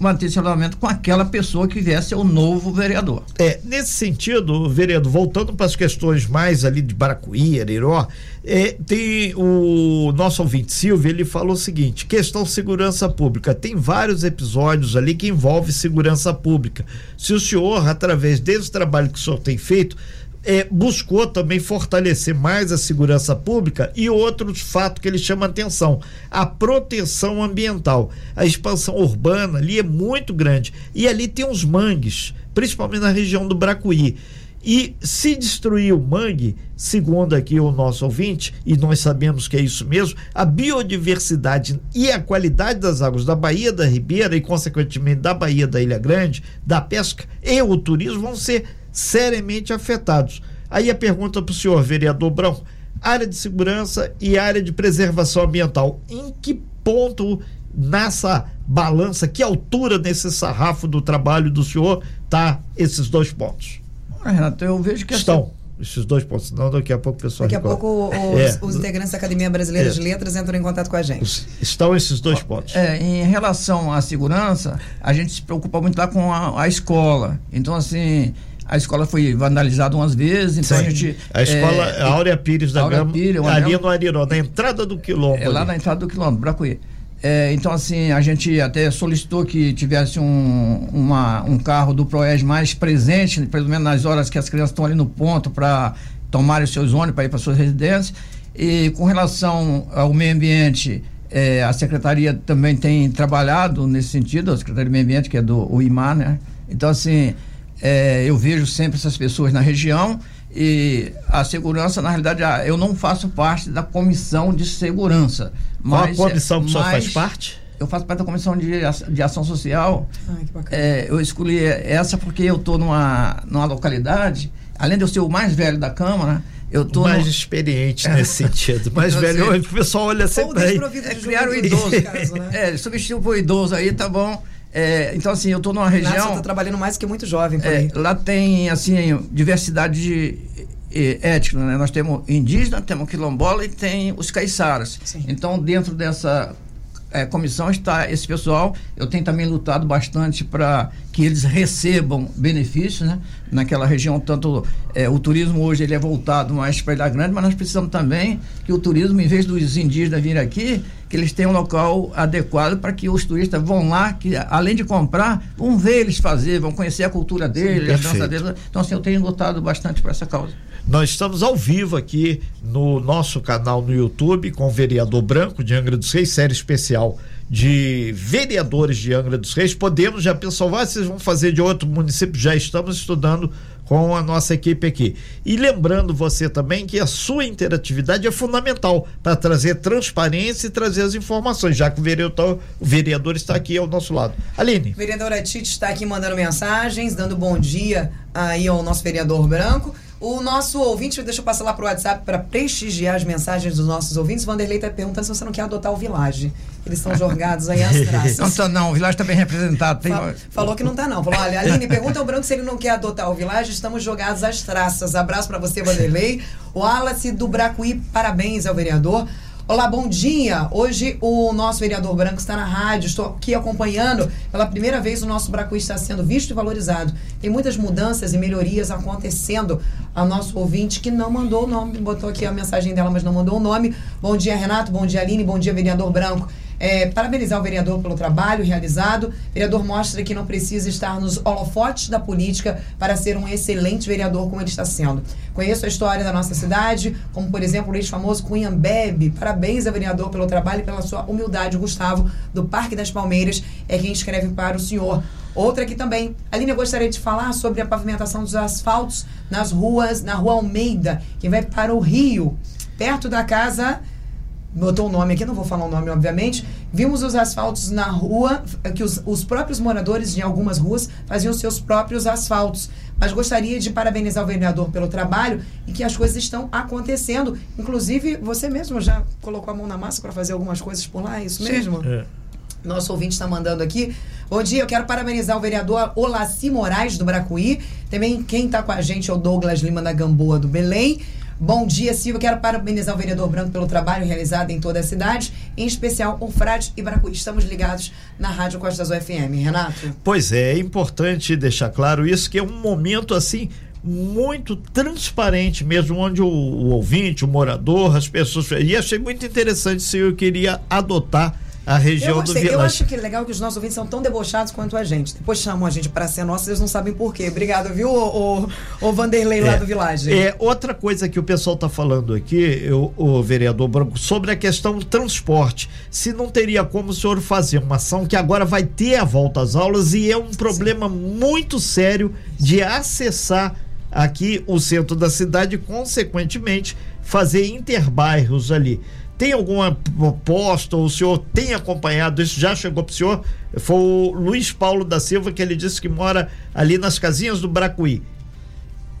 Speaker 4: manter esse relacionamento com aquela pessoa que vier ser o novo vereador.
Speaker 3: É, nesse sentido, vereador, voltando para as questões mais ali de Baracuí, Ariró, é, tem o nosso ouvinte Silvio, ele falou o seguinte: questão segurança pública. Tem vários episódios ali que envolve segurança pública. Se o senhor, através desse trabalho que o senhor tem feito, é, buscou também fortalecer mais a segurança pública e outros fatos que ele chama atenção. A proteção ambiental. A expansão urbana ali é muito grande. E ali tem uns mangues, principalmente na região do Bracuí. E se destruir o mangue, segundo aqui o nosso ouvinte, e nós sabemos que é isso mesmo, a biodiversidade e a qualidade das águas da Baía da Ribeira e, consequentemente, da Baía da Ilha Grande, da pesca e o turismo vão ser seriamente afetados. Aí a pergunta para o senhor, vereador Brão: área de segurança e área de preservação ambiental, em que ponto nessa balança, que altura nesse sarrafo do trabalho do senhor tá esses dois pontos?
Speaker 4: Renato, eu vejo que essa-
Speaker 3: Estão esses dois pontos, senão daqui a pouco o pessoal
Speaker 2: Daqui a
Speaker 3: recorda.
Speaker 2: pouco os,
Speaker 3: É.
Speaker 2: os integrantes da Academia Brasileira
Speaker 3: É.
Speaker 2: de Letras entram em contato com a gente.
Speaker 3: Estão esses dois pontos.
Speaker 4: É, em relação à segurança, a gente se preocupa muito lá com a, a escola. Então, assim, a escola foi vandalizada umas vezes, então
Speaker 3: Sim.
Speaker 4: a gente.
Speaker 3: A escola
Speaker 4: é,
Speaker 3: Áurea Pires da
Speaker 4: Áurea
Speaker 3: Gama,
Speaker 4: Pires,
Speaker 3: ali no Ariró, na entrada do quilombo.
Speaker 4: É lá
Speaker 3: ali.
Speaker 4: na entrada do quilômetro, Bracuí. É, então, assim, a gente até solicitou que tivesse um, uma- um carro do Proed mais presente, pelo menos nas horas que as crianças estão ali no ponto para tomarem os seus ônibus para ir para suas residências. E com relação ao meio ambiente, é, a secretaria também tem trabalhado nesse sentido, a Secretaria do Meio Ambiente, que é do IMAR, né? Então, assim, é, eu vejo sempre essas pessoas na região e a segurança, na realidade, a- eu não faço parte da comissão de segurança.
Speaker 3: Qual a
Speaker 4: Mas,
Speaker 3: comissão que o senhor faz
Speaker 4: mas
Speaker 3: parte?
Speaker 4: Eu faço parte da comissão de, de ação social.
Speaker 2: Ai, que bacana.
Speaker 4: É, eu escolhi essa porque eu estou numa, numa localidade, além de eu ser o mais velho da Câmara, eu estou.
Speaker 3: mais experiente nesse sentido. Mais
Speaker 4: Então,
Speaker 3: velho,
Speaker 4: assim,
Speaker 3: o pessoal olha
Speaker 2: Ou
Speaker 3: sempre aí.
Speaker 2: desprovido
Speaker 4: É criar o idoso.
Speaker 2: caso, né?
Speaker 4: É, substituir o idoso aí, tá bom. É, então, assim, eu estou numa região.
Speaker 2: tá trabalhando mais que muito jovem por
Speaker 4: É, lá tem assim diversidade de, eh, étnica, né? Nós temos indígena, temos quilombola e tem os caiçaras.
Speaker 2: Sim.
Speaker 4: Então, dentro dessa eh, comissão está esse pessoal. Eu tenho também lutado bastante para que eles recebam benefícios, né? Naquela região, tanto eh, o turismo hoje ele é voltado mais para Ilha Grande, mas nós precisamos também que o turismo, em vez dos indígenas virem aqui, que eles tenham um local adequado para que os turistas vão lá, que além de comprar, vão ver eles fazer, vão conhecer a cultura deles, a dança deles. Então, assim, eu tenho lutado bastante para essa causa.
Speaker 3: Nós estamos ao vivo aqui no nosso canal no YouTube com o vereador Branco de Angra dos Reis, série especial de vereadores de Angra dos Reis. Podemos já pensar, ah, vocês vão fazer de outro município? Já estamos estudando com a nossa equipe aqui. E lembrando você também que a sua interatividade é fundamental para trazer transparência e trazer as informações, já que o vereador, o vereador está aqui ao nosso lado. Aline.
Speaker 2: Vereadora Tite está aqui mandando mensagens, dando bom dia aí ao nosso vereador branco. O nosso ouvinte, deixa eu passar lá pro WhatsApp para prestigiar as mensagens dos nossos ouvintes. Vanderlei está perguntando se você não quer adotar o Village. Eles estão jorgados aí às traças.
Speaker 4: Não, tá, não, o Village está bem representado. Tem,
Speaker 2: Fa- Falou que não tá, não. Falou, olha, Aline, pergunta ao Branco se ele não quer adotar o Village. Estamos jogados às traças. Abraço pra você, Vanderlei. O Wallace do Bracuí, parabéns ao vereador. Olá, bom dia. Hoje o nosso vereador Branco está na rádio. Estou aqui acompanhando. Pela primeira vez o nosso Bracuí está sendo visto e valorizado. Tem muitas mudanças e melhorias acontecendo. A nosso ouvinte que não mandou o nome, botou aqui a mensagem dela, mas não mandou o nome. Bom dia, Renato. Bom dia, Aline. Bom dia, vereador Branco. É, parabenizar o vereador pelo trabalho realizado. O vereador mostra que não precisa estar nos holofotes da política para ser um excelente vereador como ele está sendo. Conheço a história da nossa cidade, como por exemplo o ex-famoso Cunha Bebe. Parabéns ao vereador pelo trabalho e pela sua humildade. O Gustavo, do Parque das Palmeiras, é quem escreve para o senhor. Outra aqui também. Aline, eu gostaria de falar sobre a pavimentação dos asfaltos nas ruas, na rua Almeida, que vai para o Rio, perto da casa botou o um nome aqui, não vou falar o nome, obviamente. Vimos os asfaltos na rua, que os, os próprios moradores de algumas ruas faziam seus próprios asfaltos. Mas gostaria de parabenizar o vereador pelo trabalho e que as coisas estão acontecendo. Inclusive, você mesmo já colocou a mão na massa para fazer algumas coisas por lá, é isso
Speaker 3: Sim.
Speaker 2: mesmo?
Speaker 3: É.
Speaker 2: Nosso ouvinte está mandando aqui. Bom dia, eu quero parabenizar o vereador Olaci Moraes, do Bracuí. Também quem está com a gente é o Douglas Lima da Gamboa, do Belém. Bom dia, Silvio. Quero parabenizar o vereador Branco pelo trabalho realizado em toda a cidade, em especial o Frade e Bracuí. Estamos ligados na Rádio Costa Azul FM. Renato?
Speaker 3: Pois é, é importante deixar claro isso, que é um momento assim muito transparente mesmo, onde o, o ouvinte, o morador, as pessoas. E achei muito interessante se eu queria adotar a região
Speaker 2: eu
Speaker 3: do
Speaker 2: gostei.
Speaker 3: Village.
Speaker 2: Eu acho que é legal que os nossos ouvintes são tão debochados quanto a gente. Depois chamam a gente para ser nossa, eles não sabem por quê. Obrigado, viu, o, o, o Vanderlei lá
Speaker 3: É,
Speaker 2: do Village.
Speaker 3: É, outra coisa que o pessoal está falando aqui, eu- o vereador Branco, sobre a questão do transporte. Se não teria como o senhor fazer uma ação que agora vai ter a volta às aulas e é um problema muito sério de acessar aqui o centro da cidade e, consequentemente, fazer interbairros ali. Tem alguma proposta, o senhor tem acompanhado isso? Já chegou para o senhor? Foi o Luiz Paulo da Silva que ele disse que mora ali nas casinhas do Bracuí.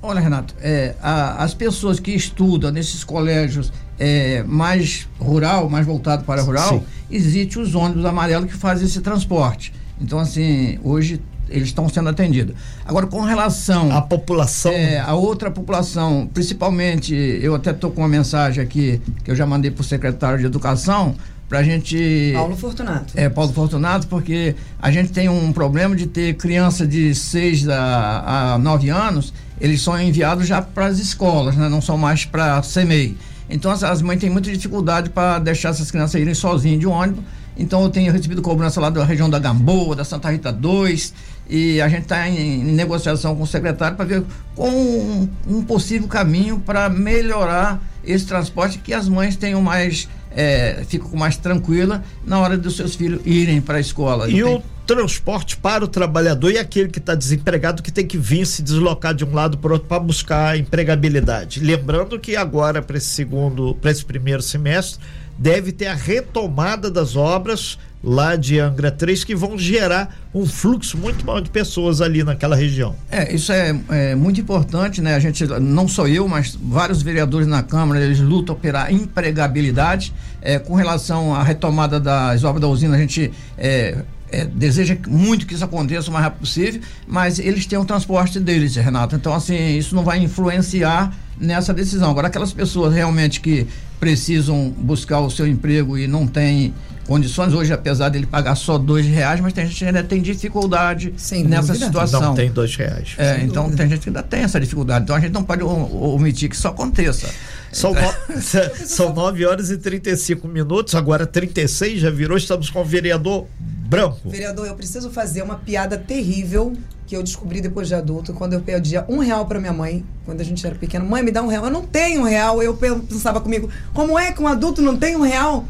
Speaker 4: Olha, Renato, é, a- as pessoas que estudam nesses colégios é, mais rural, mais voltado para rural,
Speaker 3: Sim.
Speaker 4: existe os ônibus amarelos que fazem esse transporte. Então, assim, hoje eles estão sendo atendidos. Agora, com relação
Speaker 3: A população.
Speaker 4: é, a outra população, principalmente, eu até estou com uma mensagem aqui que eu já mandei para o secretário de Educação para a gente.
Speaker 2: Paulo Fortunato.
Speaker 4: É, Paulo Fortunato, porque a gente tem um problema de ter criança de 6 a, a 9 anos, eles são enviados já para as escolas, né? não são mais para CMEI. Então as, as mães têm muita dificuldade para deixar essas crianças irem sozinhas de ônibus. Então eu tenho recebido cobrança lá da região da Gamboa, da Santa Rita 2, e a gente está em, negociação com o secretário para ver com um, um possível caminho para melhorar esse transporte, que as mães tenham mais é, ficam mais tranquila na hora dos seus filhos irem para a escola.
Speaker 3: E
Speaker 4: Tem-
Speaker 3: o transporte para o trabalhador e aquele que está desempregado que tem que vir se deslocar de um lado para outro para buscar empregabilidade. Lembrando que agora, para esse segundo, para esse primeiro semestre, deve ter a retomada das obras lá de Angra 3 que vão gerar um fluxo muito maior de pessoas ali naquela região.
Speaker 4: É, isso é, é muito importante, né? A gente, não sou eu, mas vários vereadores na Câmara, eles lutam pela empregabilidade. É, com relação à retomada das obras da usina, a gente é, é, deseja muito que isso aconteça o mais rápido possível, mas eles têm o transporte deles, Renato. Então, assim, isso não vai influenciar nessa decisão. Agora, aquelas pessoas realmente que precisam buscar o seu emprego e não têm condições, hoje, apesar dele pagar só dois reais, mas tem gente que ainda tem dificuldade
Speaker 2: Sem
Speaker 4: nessa
Speaker 2: dúvida.
Speaker 4: situação.
Speaker 3: Não tem dois reais.
Speaker 4: É, então
Speaker 2: dúvida.
Speaker 4: tem gente que ainda tem essa dificuldade. Então a gente não pode omitir que isso aconteça.
Speaker 3: São, no... São 9 horas e 35 minutos, agora 36 já virou. Estamos com o vereador Branco.
Speaker 2: Vereador, eu preciso fazer uma piada terrível que eu descobri depois de adulto, quando eu pedia um real pra minha mãe, quando a gente era pequeno. Mãe, me dá um real. Eu não tenho um real. Eu pensava comigo, como é que um adulto não tem um real?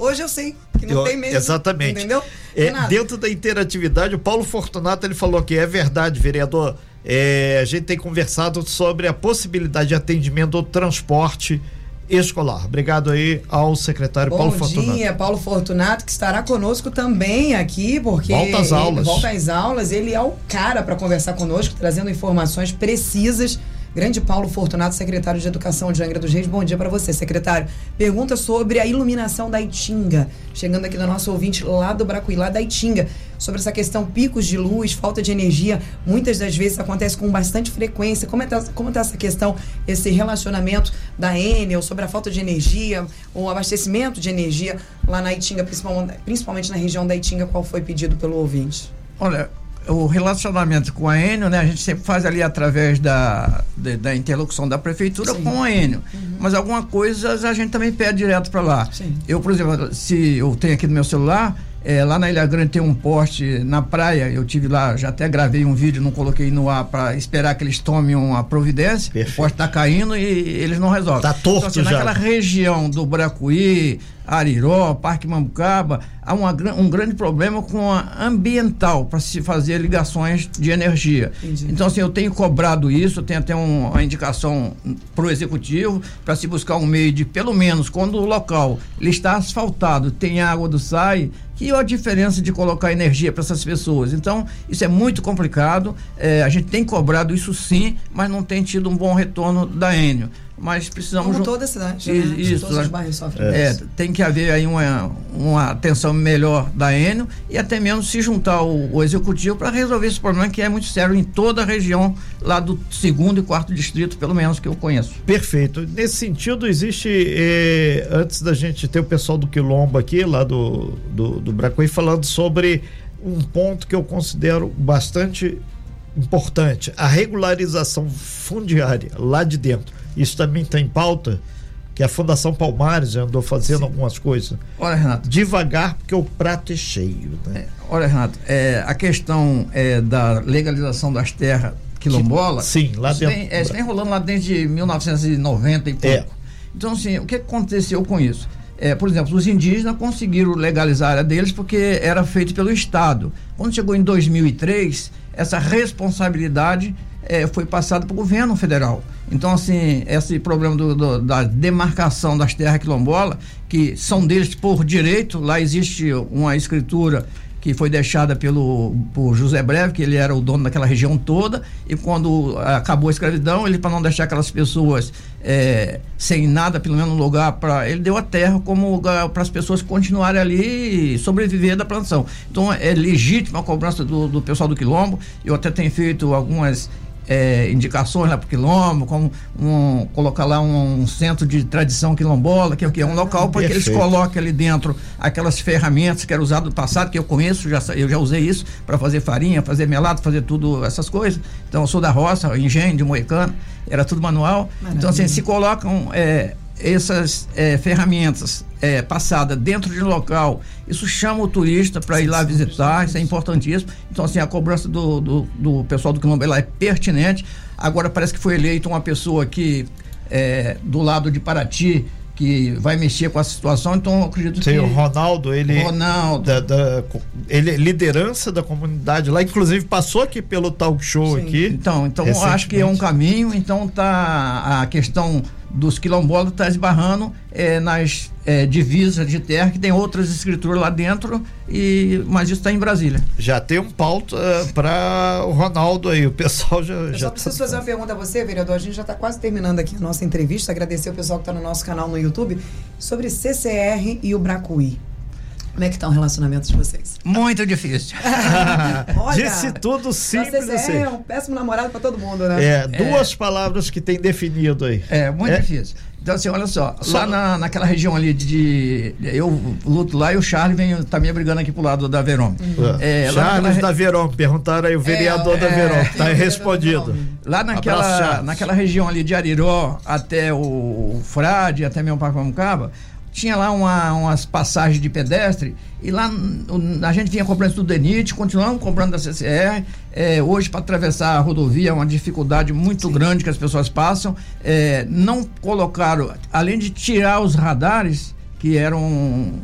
Speaker 2: Hoje eu sei que não
Speaker 3: Eu-
Speaker 2: tem mesmo.
Speaker 3: Exatamente.
Speaker 2: Entendeu?
Speaker 3: É, dentro da interatividade, o Paulo Fortunato ele falou que é verdade, vereador. É, a gente tem conversado sobre a possibilidade de atendimento do transporte escolar. Obrigado aí ao secretário
Speaker 2: Bom
Speaker 3: Paulo Fortunato.
Speaker 2: dia, Paulo Fortunato, que estará conosco também aqui, porque
Speaker 3: Volta às aulas.
Speaker 2: volta às aulas, ele é o cara para conversar conosco, trazendo informações precisas. Grande Paulo Fortunato, secretário de Educação de Angra dos Reis. Bom dia para você, secretário. Pergunta sobre a iluminação da Itinga. Chegando aqui do nosso ouvinte lá do Bracuí, lá da Itinga. Sobre essa questão picos de luz, falta de energia. Muitas das vezes acontece com bastante frequência. Como está como tá essa questão, esse relacionamento da Enel sobre a falta de energia, o abastecimento de energia lá na Itinga, principalmente na região da Itinga, qual foi pedido pelo ouvinte?
Speaker 4: Olha, o relacionamento com a Enio, né? A gente sempre faz ali através da, de, da interlocução da prefeitura Sim. com a Enio. Uhum. Mas alguma coisa a gente também pede direto para lá. Sim. Eu, por exemplo, se eu tenho aqui no meu celular, é, lá na Ilha Grande tem um poste na praia, eu tive lá, já até gravei um vídeo, não coloquei no ar para esperar que eles tomem uma providência. Perfeito. O poste está caindo e eles não resolvem.
Speaker 3: Está torto
Speaker 4: então, assim,
Speaker 3: já.
Speaker 4: Naquela região do Bracuí, Ariró, Parque Mambucaba, há uma, um grande problema com a ambiental para se fazer ligações de energia. Entendi. Então, assim, eu tenho cobrado isso, eu tenho até um, uma indicação para o executivo para se buscar um meio de, pelo menos, quando o local ele está asfaltado, tem água do SAI, é a diferença de colocar energia para essas pessoas. Então, isso é muito complicado. É, a gente tem cobrado isso sim, mas não tem tido um bom retorno da Enio mas precisamos
Speaker 2: como toda a cidade né?
Speaker 4: isso todos os bairros sofrem. É, tem que haver aí uma, uma atenção melhor da Enio e até mesmo se juntar o, o executivo para resolver esse problema que é muito sério em toda a região lá do segundo e quarto distrito pelo menos que eu conheço.
Speaker 3: Perfeito. Nesse sentido existe eh, antes da gente ter o pessoal do quilombo aqui lá do do, do Bracuí falando sobre um ponto que eu considero bastante importante a regularização fundiária lá de dentro isso também está em pauta, que a Fundação Palmares andou fazendo Sim. algumas coisas.
Speaker 4: Olha, Renato.
Speaker 3: Devagar, porque o prato é cheio. Né?
Speaker 4: É, olha, Renato, é, a questão é, da legalização das terras quilombolas.
Speaker 3: Sim, lá dentro.
Speaker 4: Tem, é, vem rolando lá desde 1990 e pouco. É. Então, assim, o que aconteceu com isso? É, por exemplo, os indígenas conseguiram legalizar a área deles porque era feito pelo Estado. Quando chegou em 2003, essa responsabilidade é, foi passada para o governo federal. Então, assim, esse problema do, do, da demarcação das terras quilombolas, que são deles por direito, lá existe uma escritura que foi deixada pelo por José Breve, que ele era o dono daquela região toda, e quando acabou a escravidão, ele para não deixar aquelas pessoas é, sem nada, pelo menos um lugar para ele deu a terra como lugar para as pessoas continuarem ali e sobreviver da plantação. Então é legítima a cobrança do, do pessoal do quilombo. Eu até tenho feito algumas é, indicações lá para o quilombo, como um, colocar lá um, um, centro de tradição quilombola, que é o que é um local para que eles coloquem ali dentro aquelas ferramentas que eram usadas no passado, que eu conheço, já, eu já usei isso para fazer farinha, fazer melado, fazer tudo essas coisas. Então eu sou da roça, engenho de Moicano, era tudo manual. Maravilha. Então assim, se colocam é, essas é, ferramentas é, passadas dentro de um local, isso chama o turista para ir lá visitar, isso é importantíssimo. Então, assim, a cobrança do, do, do pessoal do Quilombo é pertinente. Agora parece que foi eleito uma pessoa que é, do lado de Paraty que vai mexer com a situação, então eu acredito
Speaker 3: Sim,
Speaker 4: que.
Speaker 3: o Ronaldo, ele.
Speaker 4: Ronaldo.
Speaker 3: Da, da, ele é liderança da comunidade lá, inclusive passou aqui pelo talk show Sim. aqui.
Speaker 4: Então, então acho que é um caminho, então tá a questão dos quilombolas está esbarrando é, nas é, divisas de terra, que tem outras escrituras lá dentro, e mas isso está em Brasília.
Speaker 3: Já tem um pauta uh, para o Ronaldo aí, o pessoal já. Eu já
Speaker 2: só preciso tá... fazer uma pergunta a você, vereador. A gente já está quase terminando aqui a nossa entrevista. Agradecer o pessoal que está no nosso canal no YouTube sobre CCR e o Bracuí. Como é que está o relacionamento de vocês?
Speaker 4: Muito difícil.
Speaker 3: Olha, Disse tudo simples
Speaker 2: você assim. É um péssimo namorado para todo mundo, né?
Speaker 3: É, duas é. palavras que tem definido aí.
Speaker 4: É, muito é. difícil. Então, assim, olha só, só lá na, naquela região ali de, de, Eu luto lá e o Charles vem também brigando aqui pro lado da Verome.
Speaker 3: Uhum. É, Charles da Verome, perguntaram aí o vereador é, da Verome, tá respondido.
Speaker 4: Lá naquela, naquela região ali de Ariró até o Frade, até mesmo Pacamucaba, tinha lá uma, umas passagens de pedestre e lá a gente vinha cobrando do DENIT, continuamos cobrando da CCR. É, hoje, para atravessar a rodovia, é uma dificuldade muito Sim. grande que as pessoas passam. É, não colocaram, além de tirar os radares, que eram um,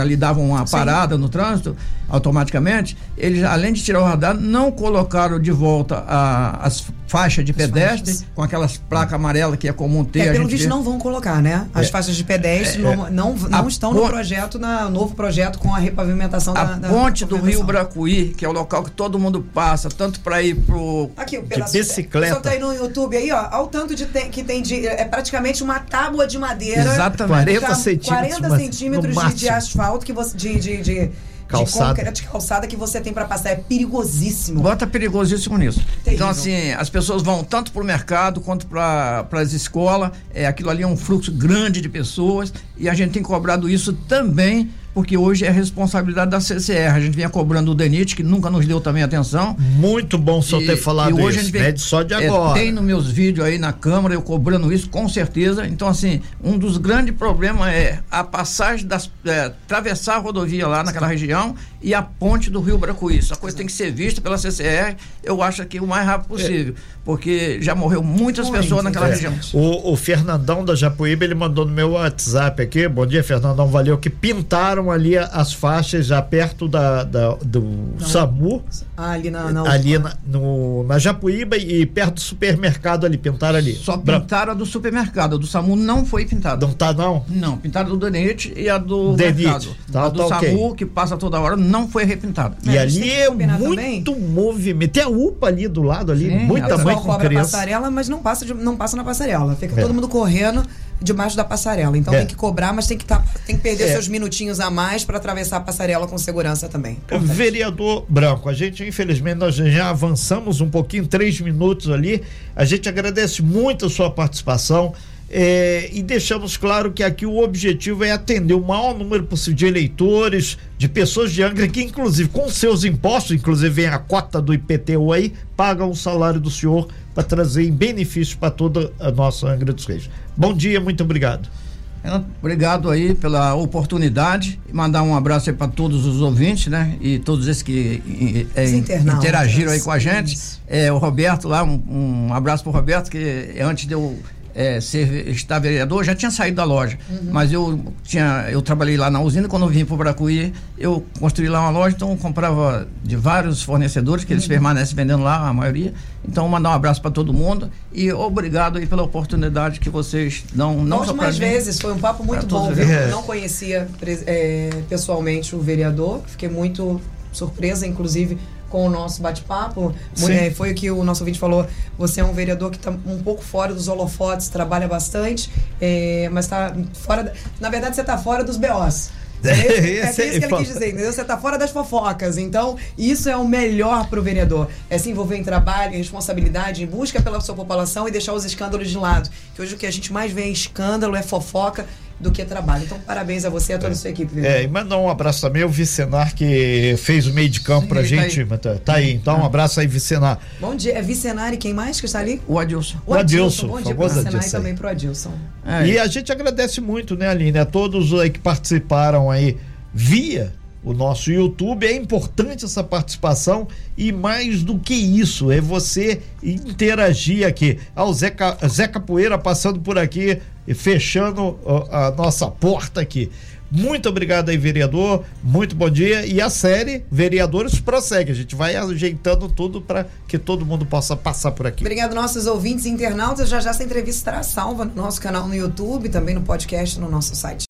Speaker 4: ali davam uma Sim. parada no trânsito automaticamente, eles além de tirar o radar, não colocaram de volta a, as faixas de as pedestre faixas. com aquelas placas amarelas que é comum ter.
Speaker 2: É, pelo visto não vão colocar, né? As é, faixas de pedestre é, não, não, não estão no projeto, na novo projeto com a repavimentação
Speaker 4: a
Speaker 2: da,
Speaker 4: da ponte do Rio Bracuí, que é o local que todo mundo passa, tanto para ir pro
Speaker 2: Aqui, o de bicicleta. Só tá aí no YouTube aí, ó, ao tanto de tem, que tem de é praticamente uma tábua de madeira.
Speaker 3: Exatamente. 40 centímetros.
Speaker 2: 40 centímetros de, de, asfalto que você de, de, de calçada. de calçada que você tem para passar. É perigosíssimo.
Speaker 4: Bota perigosíssimo nisso. Terrível. Então, assim, as pessoas vão tanto para o mercado quanto para as escolas. É, aquilo ali é um fluxo grande de pessoas e a gente tem cobrado isso também porque hoje é responsabilidade da CCR. A gente vinha cobrando o DENIT, que nunca nos deu também atenção.
Speaker 3: Muito bom só ter falado
Speaker 4: e hoje
Speaker 3: isso,
Speaker 4: a gente vem,
Speaker 3: né? Só de agora.
Speaker 4: É, tem nos meus vídeos aí na Câmara, eu cobrando isso, com certeza. Então, assim, um dos grandes problemas é a passagem das. É, atravessar a rodovia lá naquela região e a ponte do Rio Bracuí. Essa coisa tem que ser vista pela CCR, eu acho que o mais rápido possível. É. Porque já morreu muitas Muito pessoas naquela é. região.
Speaker 3: O, o, Fernandão da Japuíba, ele mandou no meu WhatsApp aqui. Bom dia, Fernandão, valeu. Que pintaram ali as faixas já perto da, da do Não. SAMU.
Speaker 2: Ah, ali na, na
Speaker 3: Ali na, no, na Japuíba e perto do supermercado ali, pintaram ali.
Speaker 4: Só pintaram a do supermercado, a do SAMU não foi pintada.
Speaker 3: Não tá, não?
Speaker 4: Não, pintaram do Denete e a do
Speaker 3: Denite. mercado.
Speaker 4: Tá, a do tá SAMU, okay. que passa toda hora, não foi repintada.
Speaker 3: E ali é muito também. movimento. Tem a UPA ali do lado ali, Sim, muita mãe com cobra criança.
Speaker 2: passarela, mas não passa, de, não passa na passarela. Fica é. todo mundo correndo debaixo da passarela. Então é. tem que cobrar, mas tem que, tá, tem que perder é. seus minutinhos a mais para atravessar a passarela com segurança também.
Speaker 3: Importante. Vereador Branco, a gente, infelizmente, nós já avançamos um pouquinho, três minutos ali. A gente agradece muito a sua participação. É, e deixamos claro que aqui o objetivo é atender o maior número possível de eleitores, de pessoas de Angra que, inclusive, com seus impostos, inclusive vem a cota do IPTU aí, pagam o salário do senhor para trazer benefícios para toda a nossa Angra dos Reis. Bom dia, muito obrigado.
Speaker 4: Obrigado aí pela oportunidade e mandar um abraço aí para todos os ouvintes, né? E todos esses que é, interagiram aí com a gente. É, o Roberto lá, um, um abraço para o Roberto, que antes de eu é, ser, estar vereador, já tinha saído da loja. Uhum. Mas eu tinha, eu trabalhei lá na usina, quando eu vim para o Bracuí, eu construí lá uma loja, então eu comprava de vários fornecedores, que eles uhum. permanecem vendendo lá, a maioria. Então, mandar um abraço para todo mundo e obrigado aí pela oportunidade que vocês dão. Não
Speaker 2: só mais vezes, foi um papo muito bom. Eu não conhecia é, pessoalmente o vereador, fiquei muito surpresa, inclusive com o nosso bate-papo. É, foi o que o nosso ouvinte falou. Você é um vereador que está um pouco fora dos holofotes, trabalha bastante, é, mas está fora. Da, na verdade, você está fora dos BOs. É, é, é isso que ele quis dizer, entendeu? Você está fora das fofocas. Então, isso é o melhor para o vereador. É se envolver em trabalho, em responsabilidade, em busca pela sua população e deixar os escândalos de lado. Que hoje o que a gente mais vê é escândalo, é fofoca do que trabalho. Então, parabéns a você e a toda a sua equipe. Viu?
Speaker 3: É, e mandar um abraço também ao Vicenar, que fez o meio de campo Sim, pra tá gente. Aí. Tá, tá, aí. Então, um abraço aí, Vicenar.
Speaker 2: Bom dia. É Vicenar e quem mais que está ali?
Speaker 4: O Adilson.
Speaker 2: O Adilson. Bom dia pro Vicenar e também pro Adilson.
Speaker 3: É. E a gente agradece muito, né, Aline, a todos aí que participaram aí via o nosso YouTube. É importante essa participação e mais do que isso, é você interagir aqui. Ah, o Zeca, Zé Capoeira passando por aqui e fechando a nossa porta aqui. Muito obrigado aí, vereador. Muito bom dia. E a série Vereadores prossegue. A gente vai ajeitando tudo para que todo mundo possa passar por aqui.
Speaker 2: Obrigado, nossos ouvintes internautas. Já já essa entrevista estará salva no nosso canal no YouTube, também no podcast no nosso site.